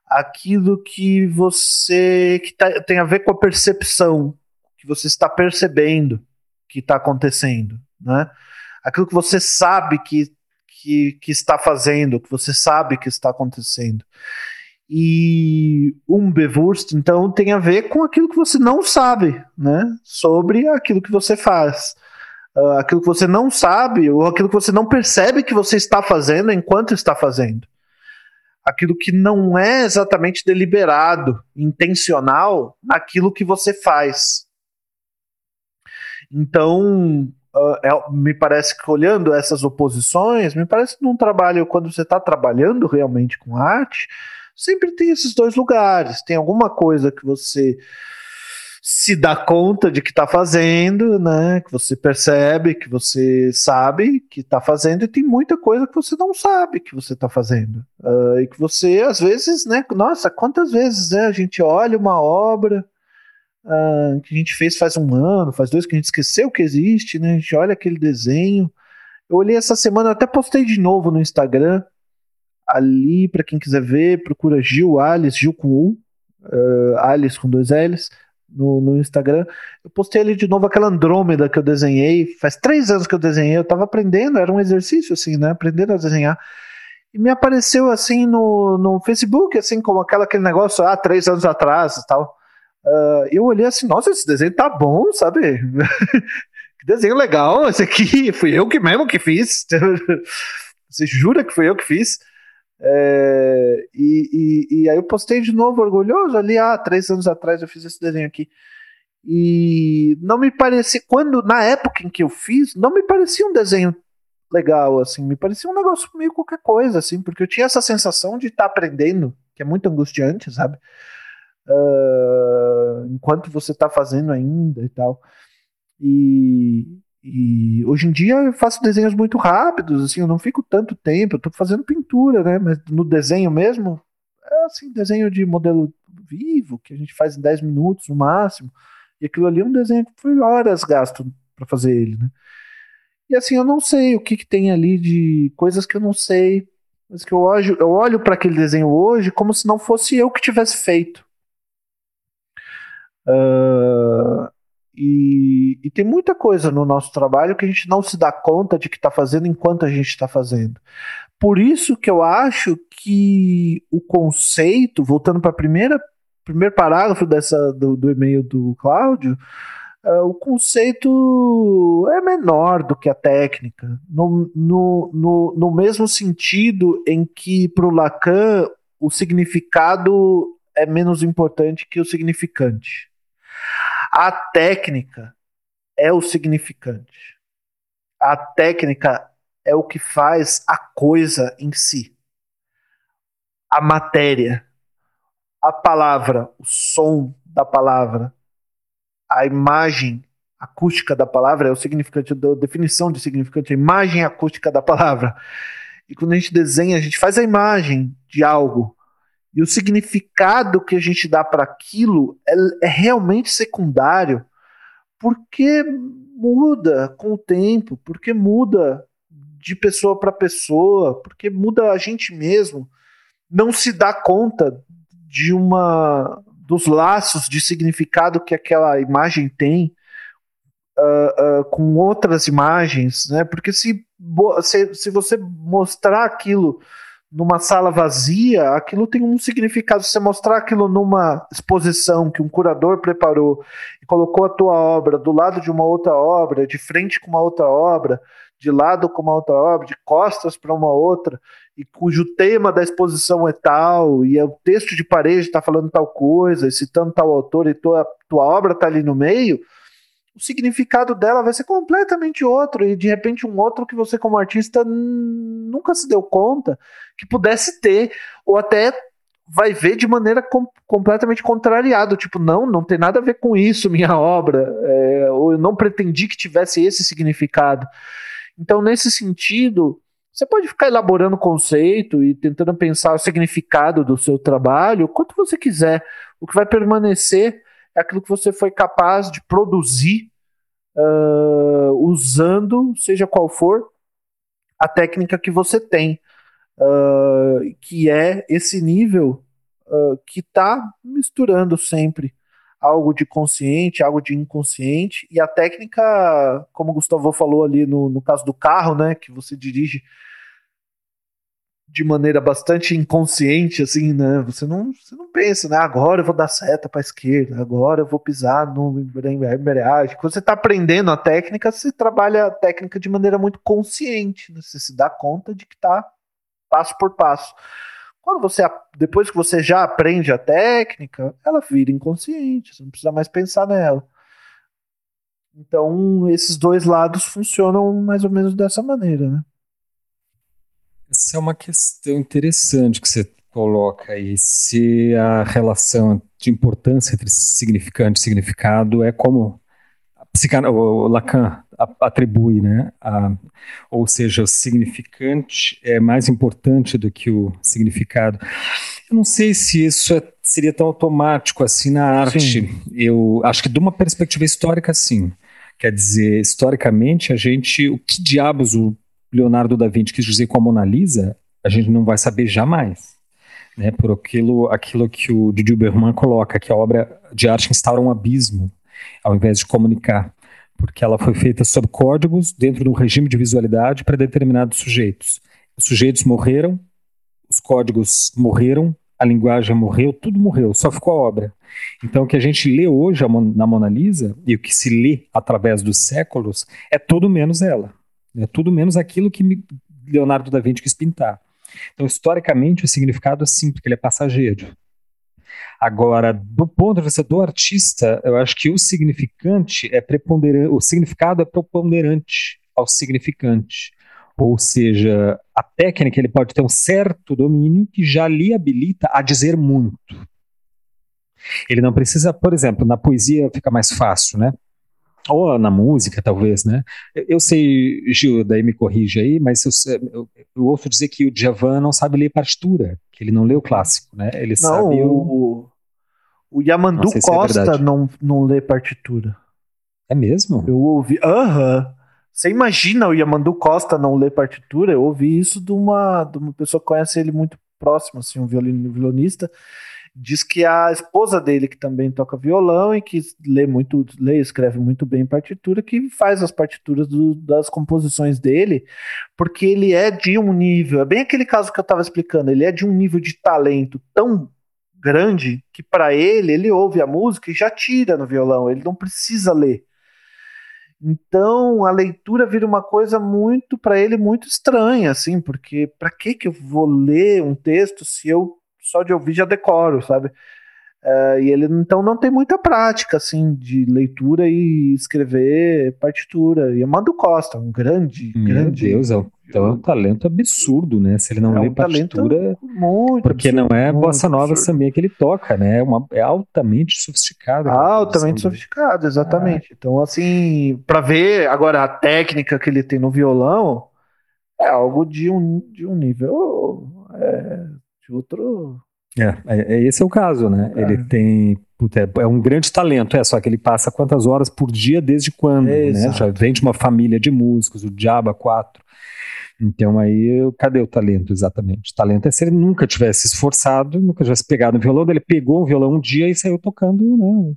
aquilo que você que tá, tem a ver com a percepção, que você está percebendo que está acontecendo, né? Aquilo que você sabe que, que, que está fazendo, que você sabe que está acontecendo. E um Bewusst, então, tem a ver com aquilo que você não sabe, né? Sobre aquilo que você faz. Uh, aquilo que você não sabe, ou aquilo que você não percebe que você está fazendo enquanto está fazendo. Aquilo que não é exatamente deliberado, intencional, naquilo que você faz. Então, uh, é, me parece que olhando essas oposições, me parece que num trabalho, quando você está trabalhando realmente com arte, sempre tem esses dois lugares. Tem alguma coisa que você se dá conta de que está fazendo, né? Que você percebe, que você sabe que está fazendo, e tem muita coisa que você não sabe que você está fazendo. Uh, e que você, às vezes, né? Nossa, quantas vezes né, a gente olha uma obra uh, que a gente fez faz um ano, faz dois, que a gente esqueceu que existe, né? A gente olha aquele desenho. Eu olhei essa semana, até postei de novo no Instagram. Ali, para quem quiser ver, procura Gil Alice, Gil com U, uh, Alice com dois L's, no, no Instagram. Eu postei ali de novo aquela Andrômeda que eu desenhei. Faz três anos que eu desenhei, eu tava aprendendo, era um exercício assim, né? Aprendendo a desenhar. E me apareceu assim no, no Facebook, assim, como aquela, aquele negócio, ah, três anos atrás e tal. Uh, eu olhei assim, nossa, esse desenho tá bom, sabe? que desenho legal, esse aqui fui eu que mesmo que fiz. Você jura que foi eu que fiz? É, e, e, e, aí eu postei de novo, orgulhoso, ali, ah, três anos atrás eu fiz esse desenho aqui. E não me parecia, quando, na época em que eu fiz, não me parecia um desenho legal, assim, me parecia um negócio meio qualquer coisa, assim, porque eu tinha essa sensação de estar tá aprendendo, que é muito angustiante, sabe? uh, enquanto você está fazendo ainda e tal. E, e, hoje em dia eu faço desenhos muito rápidos, assim, eu não fico tanto tempo, eu estou fazendo pintura, né? Mas no desenho mesmo, é assim, desenho de modelo vivo, que a gente faz em 10 minutos no máximo. E aquilo ali é um desenho que foi horas gasto para fazer ele, né? E assim, eu não sei o que, que tem ali de coisas que eu não sei, mas que eu olho, eu olho para aquele desenho hoje como se não fosse eu que tivesse feito. Uh, e, e, tem muita coisa no nosso trabalho que a gente não se dá conta de que está fazendo enquanto a gente está fazendo. Por isso que eu acho que o conceito, voltando para a primeira primeiro parágrafo dessa, do, do e-mail do Cláudio, uh, o conceito é menor do que a técnica, no, no, no, no mesmo sentido em que para o Lacan o significado é menos importante que o significante. A técnica é o significante. A técnica é o que faz a coisa em si. A matéria, a palavra, o som da palavra, a imagem acústica da palavra, é o significante da definição de significante, a imagem acústica da palavra. E quando a gente desenha, a gente faz a imagem de algo. E o significado que a gente dá para aquilo é, é realmente secundário, porque muda com o tempo, porque muda de pessoa para pessoa, porque muda a gente mesmo. Não se dá conta de uma dos laços de significado que aquela imagem tem uh, uh, com outras imagens, né? Porque se, se, se você mostrar aquilo numa sala vazia, aquilo tem um significado. Se você mostrar aquilo numa exposição que um curador preparou e colocou a tua obra do lado de uma outra obra, de frente com uma outra obra, de lado com uma outra obra, de costas para uma outra, e cujo tema da exposição é tal, e é o texto de parede está falando tal coisa, citando tal autor, e tua, tua obra está ali no meio, o significado dela vai ser completamente outro, e de repente um outro que você, como artista, nunca se deu conta que pudesse ter, ou até vai ver de maneira com, completamente contrariada, tipo, não, não tem nada a ver com isso, minha obra, é, ou eu não pretendi que tivesse esse significado. Então, nesse sentido, você pode ficar elaborando conceito e tentando pensar o significado do seu trabalho, quanto você quiser. O que vai permanecer é aquilo que você foi capaz de produzir uh, usando, seja qual for, a técnica que você tem, uh, que é esse nível uh, que está misturando sempre algo de consciente, algo de inconsciente, e a técnica, como o Gustavo falou ali no, no caso do carro, né, que você dirige de maneira bastante inconsciente, assim, né? Você não, você não pensa, né? Agora eu vou dar seta para esquerda, agora eu vou pisar no embreagem. Quando você está aprendendo a técnica, você trabalha a técnica de maneira muito consciente, né? Você se dá conta de que está passo por passo. Quando você, depois que você já aprende a técnica, ela vira inconsciente, você não precisa mais pensar nela. Então, esses dois lados funcionam mais ou menos dessa maneira, né? Essa é uma questão interessante que você coloca aí. Se a relação de importância entre significante e significado é como o Lacan atribui, né? A, ou seja, o significante é mais importante do que o significado. Eu não sei se isso é, seria tão automático assim na arte. Sim. Eu acho que de uma perspectiva histórica, sim. Quer dizer, historicamente, a gente, o que diabos o Leonardo da Vinci quis dizer com a Mona Lisa, a gente não vai saber jamais. Né, por aquilo, aquilo que o Didi Berman coloca, que a obra de arte instaura um abismo, ao invés de comunicar, porque ela foi feita sob códigos dentro de um regime de visualidade para determinados sujeitos. Os sujeitos morreram, os códigos morreram, a linguagem morreu, tudo morreu, só ficou a obra. Então, o que a gente lê hoje na Mona Lisa e o que se lê através dos séculos é tudo menos ela. É tudo menos aquilo que Leonardo da Vinci quis pintar. Então, historicamente, o significado é simples, ele é passageiro. Agora, do ponto de vista do artista, eu acho que o significante é preponderante, o significado é preponderante ao significante. Ou seja, a técnica ele pode ter um certo domínio que já lhe habilita a dizer muito. Ele não precisa, por exemplo, na poesia fica mais fácil, né? Ou na música, talvez, né? Eu sei, Gil, daí me corrige aí, mas eu, eu, eu ouço dizer que o Djavan não sabe ler partitura, que ele não lê o clássico, né? Ele não, sabe o... O Yamandu não é Costa é não, não lê partitura. É mesmo? Eu ouvi. Aham. Uhum. Você imagina o Yamandu Costa não ler partitura? Eu ouvi isso de uma, de uma pessoa que conhece ele muito próximo, assim, um violonista diz que a esposa dele, que também toca violão e que lê muito, lê, escreve muito bem partitura, que faz as partituras do, das composições dele, porque ele é de um nível, é bem aquele caso que eu estava explicando, ele é de um nível de talento tão grande que para ele, ele ouve a música e já tira no violão, ele não precisa ler. Então a leitura vira uma coisa muito para ele muito estranha, assim, porque para que que eu vou ler um texto se eu só de ouvir já decoro, sabe? Uh, e ele então não tem muita prática assim de leitura e escrever partitura. E Amando Costa, um grande, Meu grande. Deus, é um, é um talento absurdo, né? Se ele não É lê um partitura, muito porque não é absurdo, bossa nova absurdo. também que ele toca, né? É, uma, é altamente sofisticado. aquela Altamente sofisticado, exatamente. Então, assim, para ver agora a técnica que ele tem no violão, é algo de um, de um nível é, outro. É, é, é- esse é o caso, né? É. Ele tem. puta, é, um grande talento, é só que ele passa quantas horas por dia, desde quando? É, né? exato. Já vem de uma família de músicos, o Diaba 4. Então aí, cadê o talento exatamente? talento é se ele nunca tivesse esforçado, nunca tivesse pegado um violão, ele pegou um violão um dia e saiu tocando, né?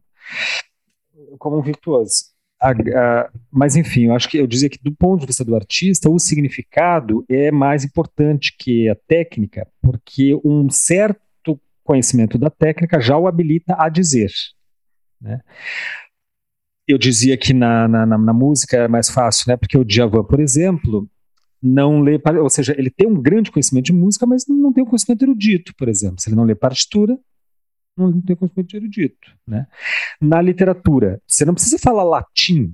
Como um virtuoso. A- a- mas enfim, eu acho que eu dizia que do ponto de vista do artista, o significado é mais importante que a técnica, porque um certo conhecimento da técnica já o habilita a dizer. né? Eu dizia que na, na, na- na música é mais fácil, né? Porque o Djavan, por exemplo, não lê, ou seja, ele tem um grande conhecimento de música, mas não tem um conhecimento erudito, por exemplo. Se ele não lê partitura, não tem conhecimento erudito, né? Na literatura, você não precisa falar latim,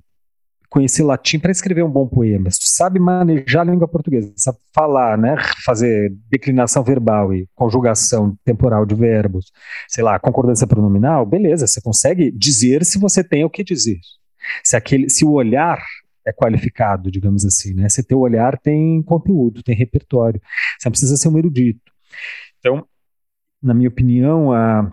conhecer latim para escrever um bom poema. Tu sabe manejar a língua portuguesa, sabe falar, né, fazer declinação verbal e conjugação temporal de verbos, sei lá, concordância pronominal, beleza, você consegue dizer se você tem o que dizer. Se aquele, se o olhar é qualificado, digamos assim, né? Se teu olhar tem conteúdo, tem repertório. Você não precisa ser um erudito. Então, na minha opinião, a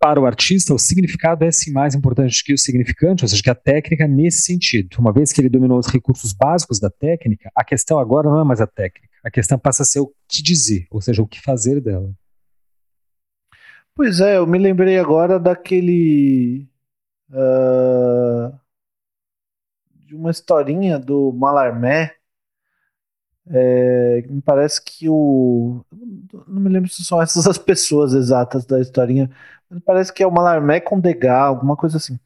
para o artista, o significado é sim mais importante que o significante, ou seja, que a técnica nesse sentido. Uma vez que ele dominou os recursos básicos da técnica, a questão agora não é mais a técnica, a questão passa a ser o que dizer, ou seja, o que fazer dela. Pois é, eu me lembrei agora daquele. ah, de uma historinha do Malarmé. É, me parece que o. Não me lembro se são essas as pessoas exatas da historinha, parece que é o Malarmé com Degas, alguma coisa assim.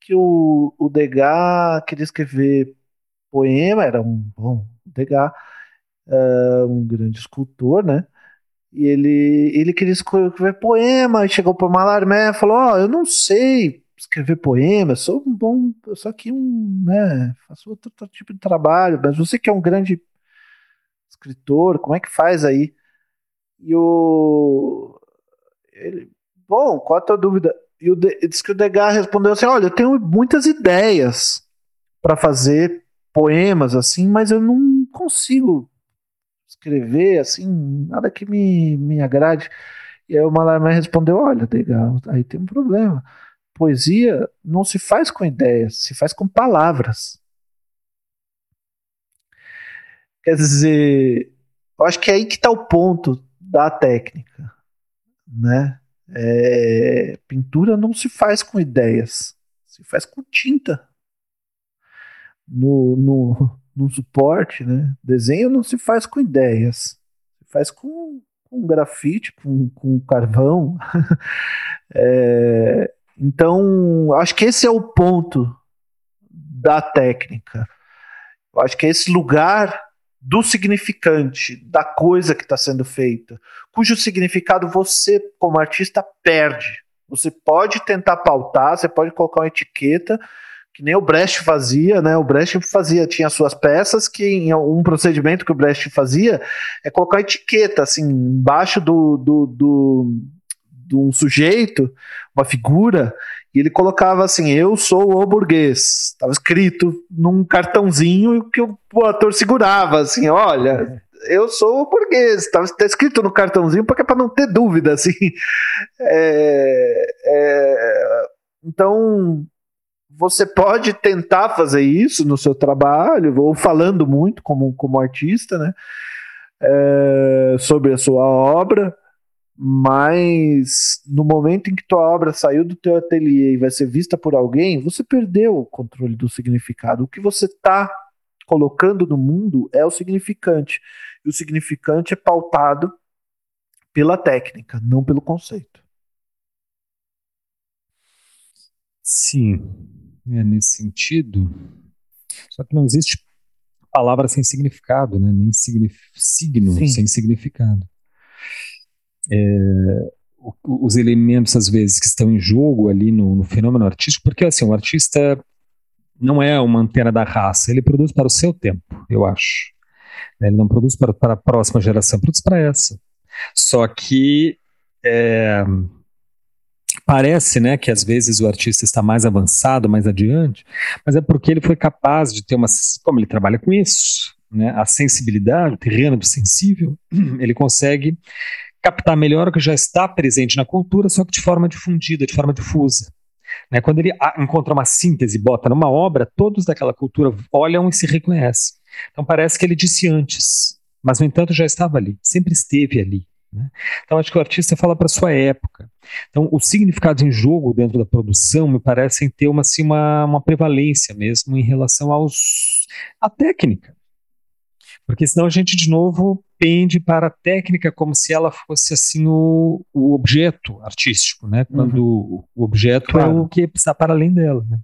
Que o, o Degas queria escrever poema, era um bom Degas, é, um grande escultor, né? E ele, ele queria escrever poema, e chegou por Malarmé e falou: Ó, eu não sei escrever poema, sou um bom, sou aqui um, né, faço outro, outro tipo de trabalho, mas você que é um grande escritor, como é que faz aí? E o. Ele, bom, qual a tua dúvida? E o disse que o Degas respondeu assim: Olha, eu tenho muitas ideias para fazer poemas assim, mas eu não consigo escrever assim, nada que me, me agrade. E aí o Malarmé respondeu: Olha, Degas, aí tem um problema. Poesia não se faz com ideias, se faz com palavras. Quer dizer, eu acho que é aí que está o ponto da técnica, né? É, pintura não se faz com ideias, se faz com tinta. No, no, no suporte, né? Desenho não se faz com ideias, se faz com, com grafite, com, com carvão. é, então, acho que esse é o ponto da técnica. Eu acho que é esse lugar do significante, da coisa que está sendo feita, cujo significado você, como artista, perde. Você pode tentar pautar, você pode colocar uma etiqueta, que nem o Brecht fazia, né? O Brecht fazia, tinha suas peças, que em um procedimento que o Brecht fazia é colocar etiqueta, assim, embaixo do, do, do, um sujeito, uma figura, e ele colocava assim: Eu sou o burguês. Estava escrito num cartãozinho que o, ator segurava, assim: Olha, eu sou o burguês. Estava tá escrito no cartãozinho porque é para não ter dúvida, assim. É, é, então, você pode tentar fazer isso no seu trabalho, ou falando muito como, como artista, né? É, sobre a sua obra mas no momento em que tua obra saiu do teu ateliê e vai ser vista por alguém, você perdeu o controle do significado. O que você está colocando no mundo é o significante. E o significante é pautado pela técnica, não pelo conceito. Sim, é nesse sentido. Só que não existe palavra sem significado, né? Nem signo Sim. sem significado. É, os elementos, às vezes, que estão em jogo ali no, no, fenômeno artístico, porque assim, o artista não é uma antena da raça, ele produz para o seu tempo, eu acho. Ele não produz para, para a próxima geração, produz para essa. Só que é, parece né, que às vezes o artista está mais avançado, mais adiante, mas é porque ele foi capaz de ter uma. Como ele trabalha com isso, né, a sensibilidade, o terreno do sensível, ele consegue captar melhor o que já está presente na cultura, só que de forma difundida, de forma difusa. Né? Quando ele encontra uma síntese bota numa obra, todos daquela cultura olham e se reconhecem. Então parece que ele disse antes, mas no entanto já estava ali, sempre esteve ali. Né? Então acho que o artista fala para sua época. Então os significados em jogo dentro da produção me parecem ter uma, assim, uma, uma prevalência mesmo em relação aos à técnica. Porque senão a gente de novo pende para a técnica como se ela fosse assim o, o objeto artístico, né? Quando uhum. o objeto claro. é o que está para além dela. Né?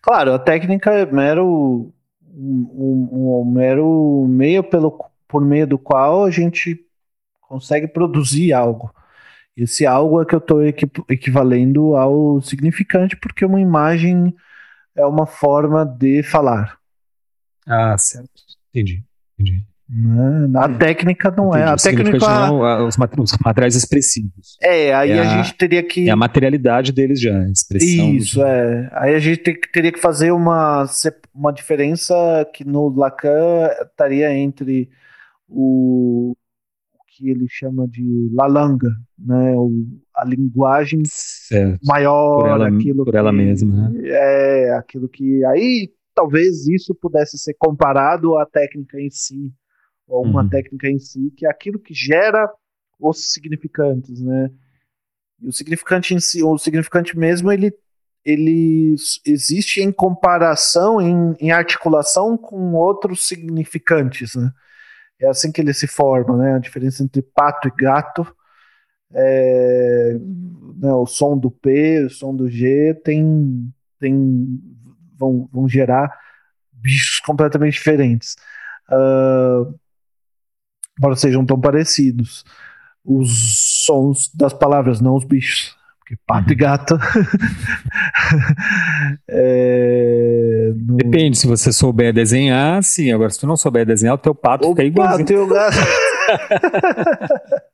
Claro, a técnica é mero um, um, um, mero meio pelo por meio do qual a gente consegue produzir algo. Esse algo é que eu estou equivalendo ao significante, porque uma imagem é uma forma de falar. Ah, certo. Entendi. Entendi. Né? A técnica não Entendi. é. A técnica não, é os materiais expressivos. É, aí é a, a, gente teria que. É a materialidade deles já, a expressão. Isso, do... é. Aí a gente teria que fazer uma, uma diferença que no Lacan estaria entre o, o que ele chama de lalanga, né? O, a linguagem certo. maior, por ela, aquilo por ela que, mesma. Né? É, aquilo que. Aí talvez isso pudesse ser comparado à técnica em si ou uma uhum. técnica em si, que é aquilo que gera os significantes, né? E o significante em si, o significante mesmo, ele, ele existe em comparação, em, em articulação com outros significantes, né? É assim que ele se forma, né? A diferença entre pato e gato, é, né, o som do P, o som do G tem, tem vão, vão gerar bichos completamente diferentes. Uh, embora sejam tão parecidos. Os sons das palavras, não os bichos. Porque pato uhum. e gato. é, no... Depende, se você souber desenhar, sim. Agora, se tu não souber desenhar, o teu pato o fica igual. Pato e o gato.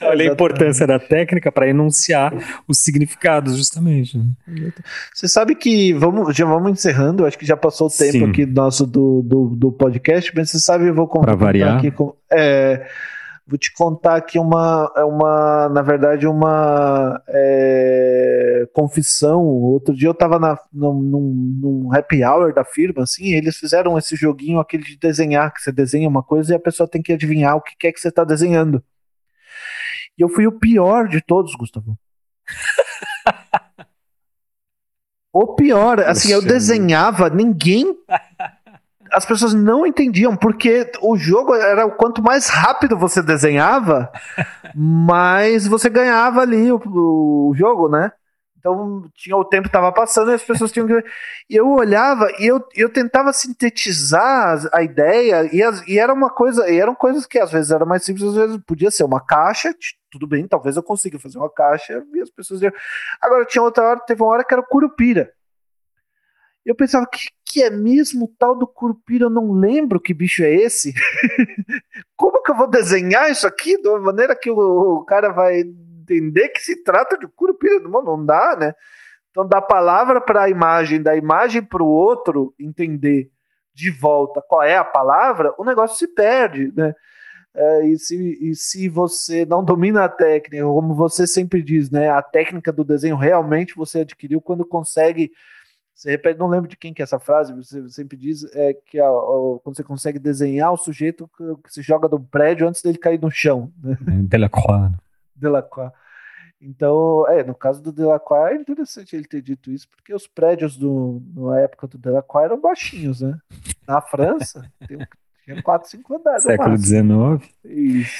Olha a importância da técnica para enunciar os significados, justamente. Né? Você sabe que vamos, já vamos encerrando, acho que já passou o tempo Sim. aqui nosso do, do, do, podcast, mas você sabe, eu vou contar variar. aqui com. É, vou te contar aqui uma, é uma na verdade, uma é, confissão. Outro dia eu estava num, num, num happy hour da firma, assim, eles fizeram esse joguinho, aquele de desenhar, que você desenha uma coisa e a pessoa tem que adivinhar o que é que você está desenhando. E eu fui o pior de todos, Gustavo. o pior, assim, eu desenhava, ninguém. As pessoas não entendiam, porque o jogo era o quanto mais rápido você desenhava, mais você ganhava ali o, o jogo, né? Então tinha o tempo estava passando e as pessoas tinham que. E eu olhava e eu, eu tentava sintetizar a ideia, e, as, e era uma coisa, e eram coisas que às vezes era mais simples, às vezes podia ser uma caixa, tudo bem, talvez eu consiga fazer uma caixa e as pessoas diziam. Agora tinha outra hora, teve uma hora que era o Curupira. Eu pensava, que, que é mesmo o tal do Curupira? Eu não lembro que bicho é esse. Como que eu vou desenhar isso aqui de uma maneira que o, o cara vai entender que se trata de curupira do mundo, não dá, né? Então, da palavra para a imagem, da imagem para o outro entender de volta qual é a palavra, o negócio se perde, né? É, e, se, e se você não domina a técnica, como você sempre diz, né? A técnica do desenho realmente você adquiriu quando consegue. Você repete, não lembro de quem que é essa frase, você sempre diz é que a, a, quando você consegue desenhar o sujeito que, que se joga do prédio antes dele cair no chão. Né? Delacroix. Delacroix. Então, é, no caso do Delacroix é interessante ele ter dito isso, porque os prédios do, na época do Delacroix eram baixinhos, né? Na França, tem, tinha 4, 5 andares. Século XIX. Isso.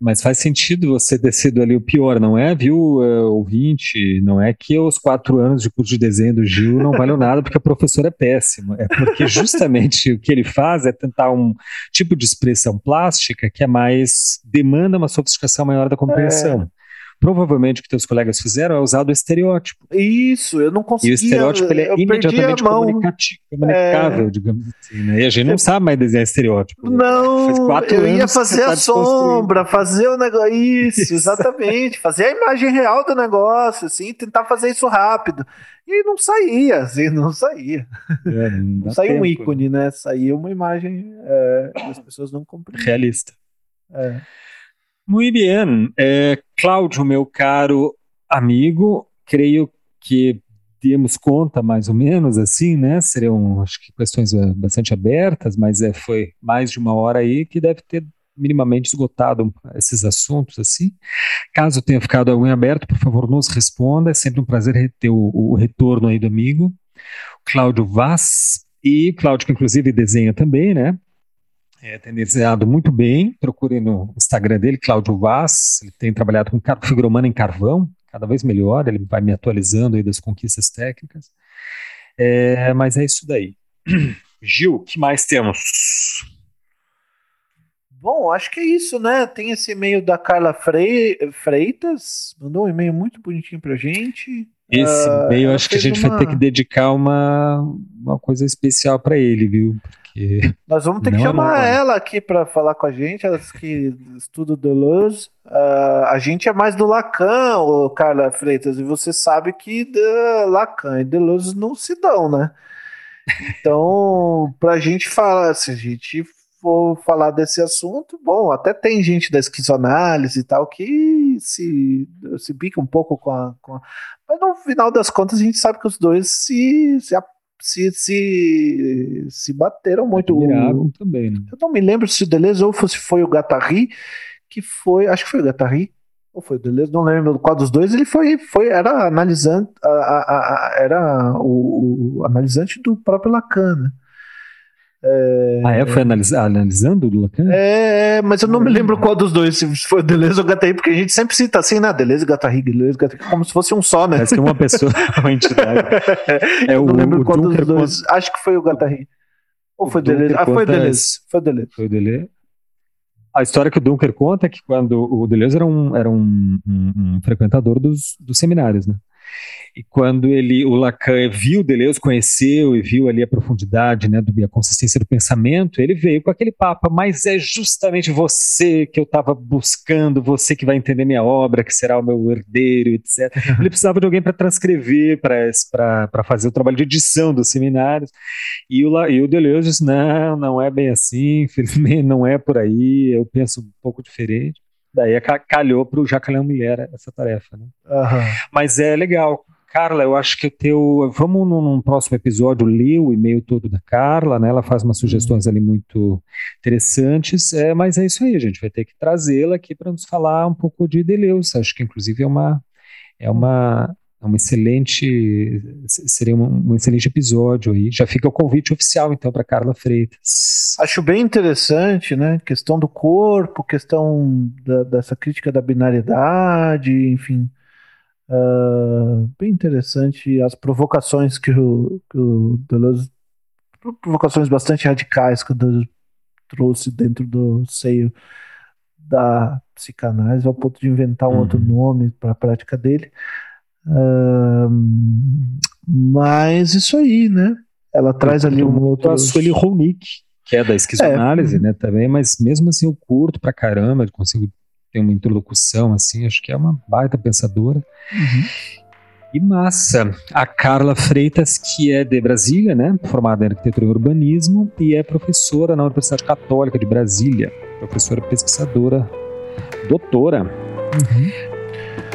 Mas faz sentido você ter sido ali o pior, não é, viu, uh, ouvinte? Não é que os quatro anos de curso de desenho do Gil não valem nada porque a professora é péssima. É porque justamente o que ele faz é tentar um tipo de expressão plástica que é mais demanda uma sofisticação maior da compreensão. É. provavelmente o que teus colegas fizeram é usar o estereótipo. Isso, eu não conseguia. E o estereótipo ele é imediatamente comunicável, é... digamos assim. Né? E a gente não sabe mais desenhar estereótipo. Não, eu ia fazer a tá sombra, fazer o negócio. Isso, exatamente. fazer a imagem real do negócio, assim, tentar fazer isso rápido. E não saía, assim, não saía. É, não, não saía tempo, um ícone, né? Saía uma imagem é, que as pessoas não compreendiam. Realista. É. Muito bem. É, Cláudio, meu caro amigo, creio que demos conta mais ou menos assim, né? Seriam, acho que questões é, bastante abertas, mas é, foi mais de uma hora aí que deve ter minimamente esgotado esses assuntos assim. Caso tenha ficado algum aberto, por favor, nos responda. É sempre um prazer ter o, o retorno aí do amigo. Cláudio Vaz, e Cláudio, que inclusive desenha também, né? É, tem desenhado muito bem. Procure no Instagram dele, Cláudio Vaz. Ele tem trabalhado com figura humana em carvão, cada vez melhor. Ele vai me atualizando aí das conquistas técnicas. É, mas é isso daí. Gil, o que mais temos? Bom, acho que é isso, né? Tem esse e-mail da Carla Freitas, mandou um e-mail muito bonitinho pra gente. Esse uh, e-mail acho que a gente uma... vai ter que dedicar uma, uma coisa especial para ele, viu? Porque Nós vamos ter que é chamar é ela aqui para falar com a gente, ela que estuda Deleuze. Uh, a gente é mais do Lacan, ô Carla Freitas, e você sabe que Lacan e Deleuze não se dão, né? Então, para a gente falar, se a gente for falar desse assunto, bom, até tem gente da esquizoanálise e tal que se, se bica um pouco com a, com a, Mas no final das contas a gente sabe que os dois se, se, se, se, se bateram muito. Viraram também, né? Eu não me lembro se o Deleuze ou se foi o Gattari, que foi. Acho que foi o Gattari. Ou foi o Deleuze, não lembro qual dos dois, ele foi, foi era analisante, a, a, a, era o, o, analisante do próprio Lacan, né? É... Ah, é? Foi analisa analisando do Lacan? É, mas eu não me lembro qual dos dois, se foi Deleuze ou Guattari, porque a gente sempre cita assim, né? Deleuze, Guattari, Deleuze, Guattari, como se fosse um só, né? Parece que é uma pessoa, uma entidade. É, eu o, não lembro qual dos dois. Acho que foi o Guattari. Ou foi Deleuze? Ah, foi Deleuze. Foi Deleuze. Foi Deleuze. A história que o Dunker conta é que quando o Deleuze era um, era um, um, um frequentador dos, dos seminários, né? E quando ele, o Lacan viu Deleuze, conheceu e viu ali a profundidade, né, do, a consistência do pensamento, ele veio com aquele papo, mas é justamente você que eu estava buscando, você que vai entender minha obra, que será o meu herdeiro, etc. Ele precisava de alguém para transcrever, para fazer o trabalho de edição dos seminários. E o, e o Deleuze disse, não, não é bem assim, infelizmente não é por aí, eu penso um pouco diferente. Daí calhou para o Jacques Miller essa tarefa. Né? Uhum. Mas é legal. Carla, eu acho que teu. Vamos num, num, próximo episódio ler o e-mail todo da Carla, né? Ela faz umas sugestões uhum. ali muito interessantes. É, mas é isso aí, a gente vai ter que trazê-la aqui para nos falar um pouco de Deleuze. Acho que inclusive é uma. É uma é um excelente seria um, um, excelente episódio aí. Já fica o convite oficial então para Carla Freitas. Acho bem interessante, né? Questão do corpo, questão da, dessa crítica da binariedade, enfim, uh, bem interessante as provocações que o, que o Deleuze provocações bastante radicais que o Deleuze trouxe dentro do seio da psicanálise ao ponto de inventar um uhum. outro nome para a prática dele mas isso aí, né? Ela traz ali um outro. A Sueli Ronick, que é da esquizoanálise, é. né? Também, mas mesmo assim eu curto pra caramba, consigo ter uma interlocução, assim, acho que é uma baita pensadora. Uhum. E massa. A Carla Freitas, que é de Brasília, né? Formada em arquitetura e urbanismo, e é professora na Universidade Católica de Brasília. Professora pesquisadora, doutora. Uhum.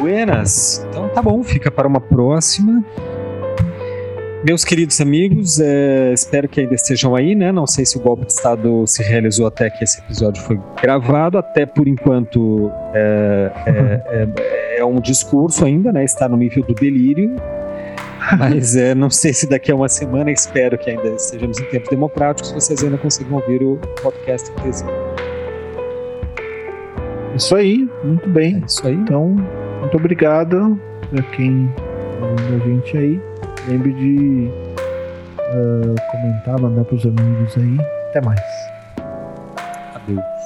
Buenas. Então tá bom, fica para uma próxima. Meus queridos amigos, é, espero que ainda estejam aí, né? Não sei se o golpe de Estado se realizou até que esse episódio foi gravado, até por enquanto é, é, é, é um discurso ainda, né? Está no nível do delírio. Mas é, não sei se daqui a uma semana, espero que ainda estejamos em tempos democráticos, vocês ainda consigam ouvir o podcast inteiro. Isso aí, muito bem. É isso aí. Então, muito obrigado para quem ouviu a gente aí. Lembre de uh, comentar, mandar para os amigos aí. Até mais. Adeus.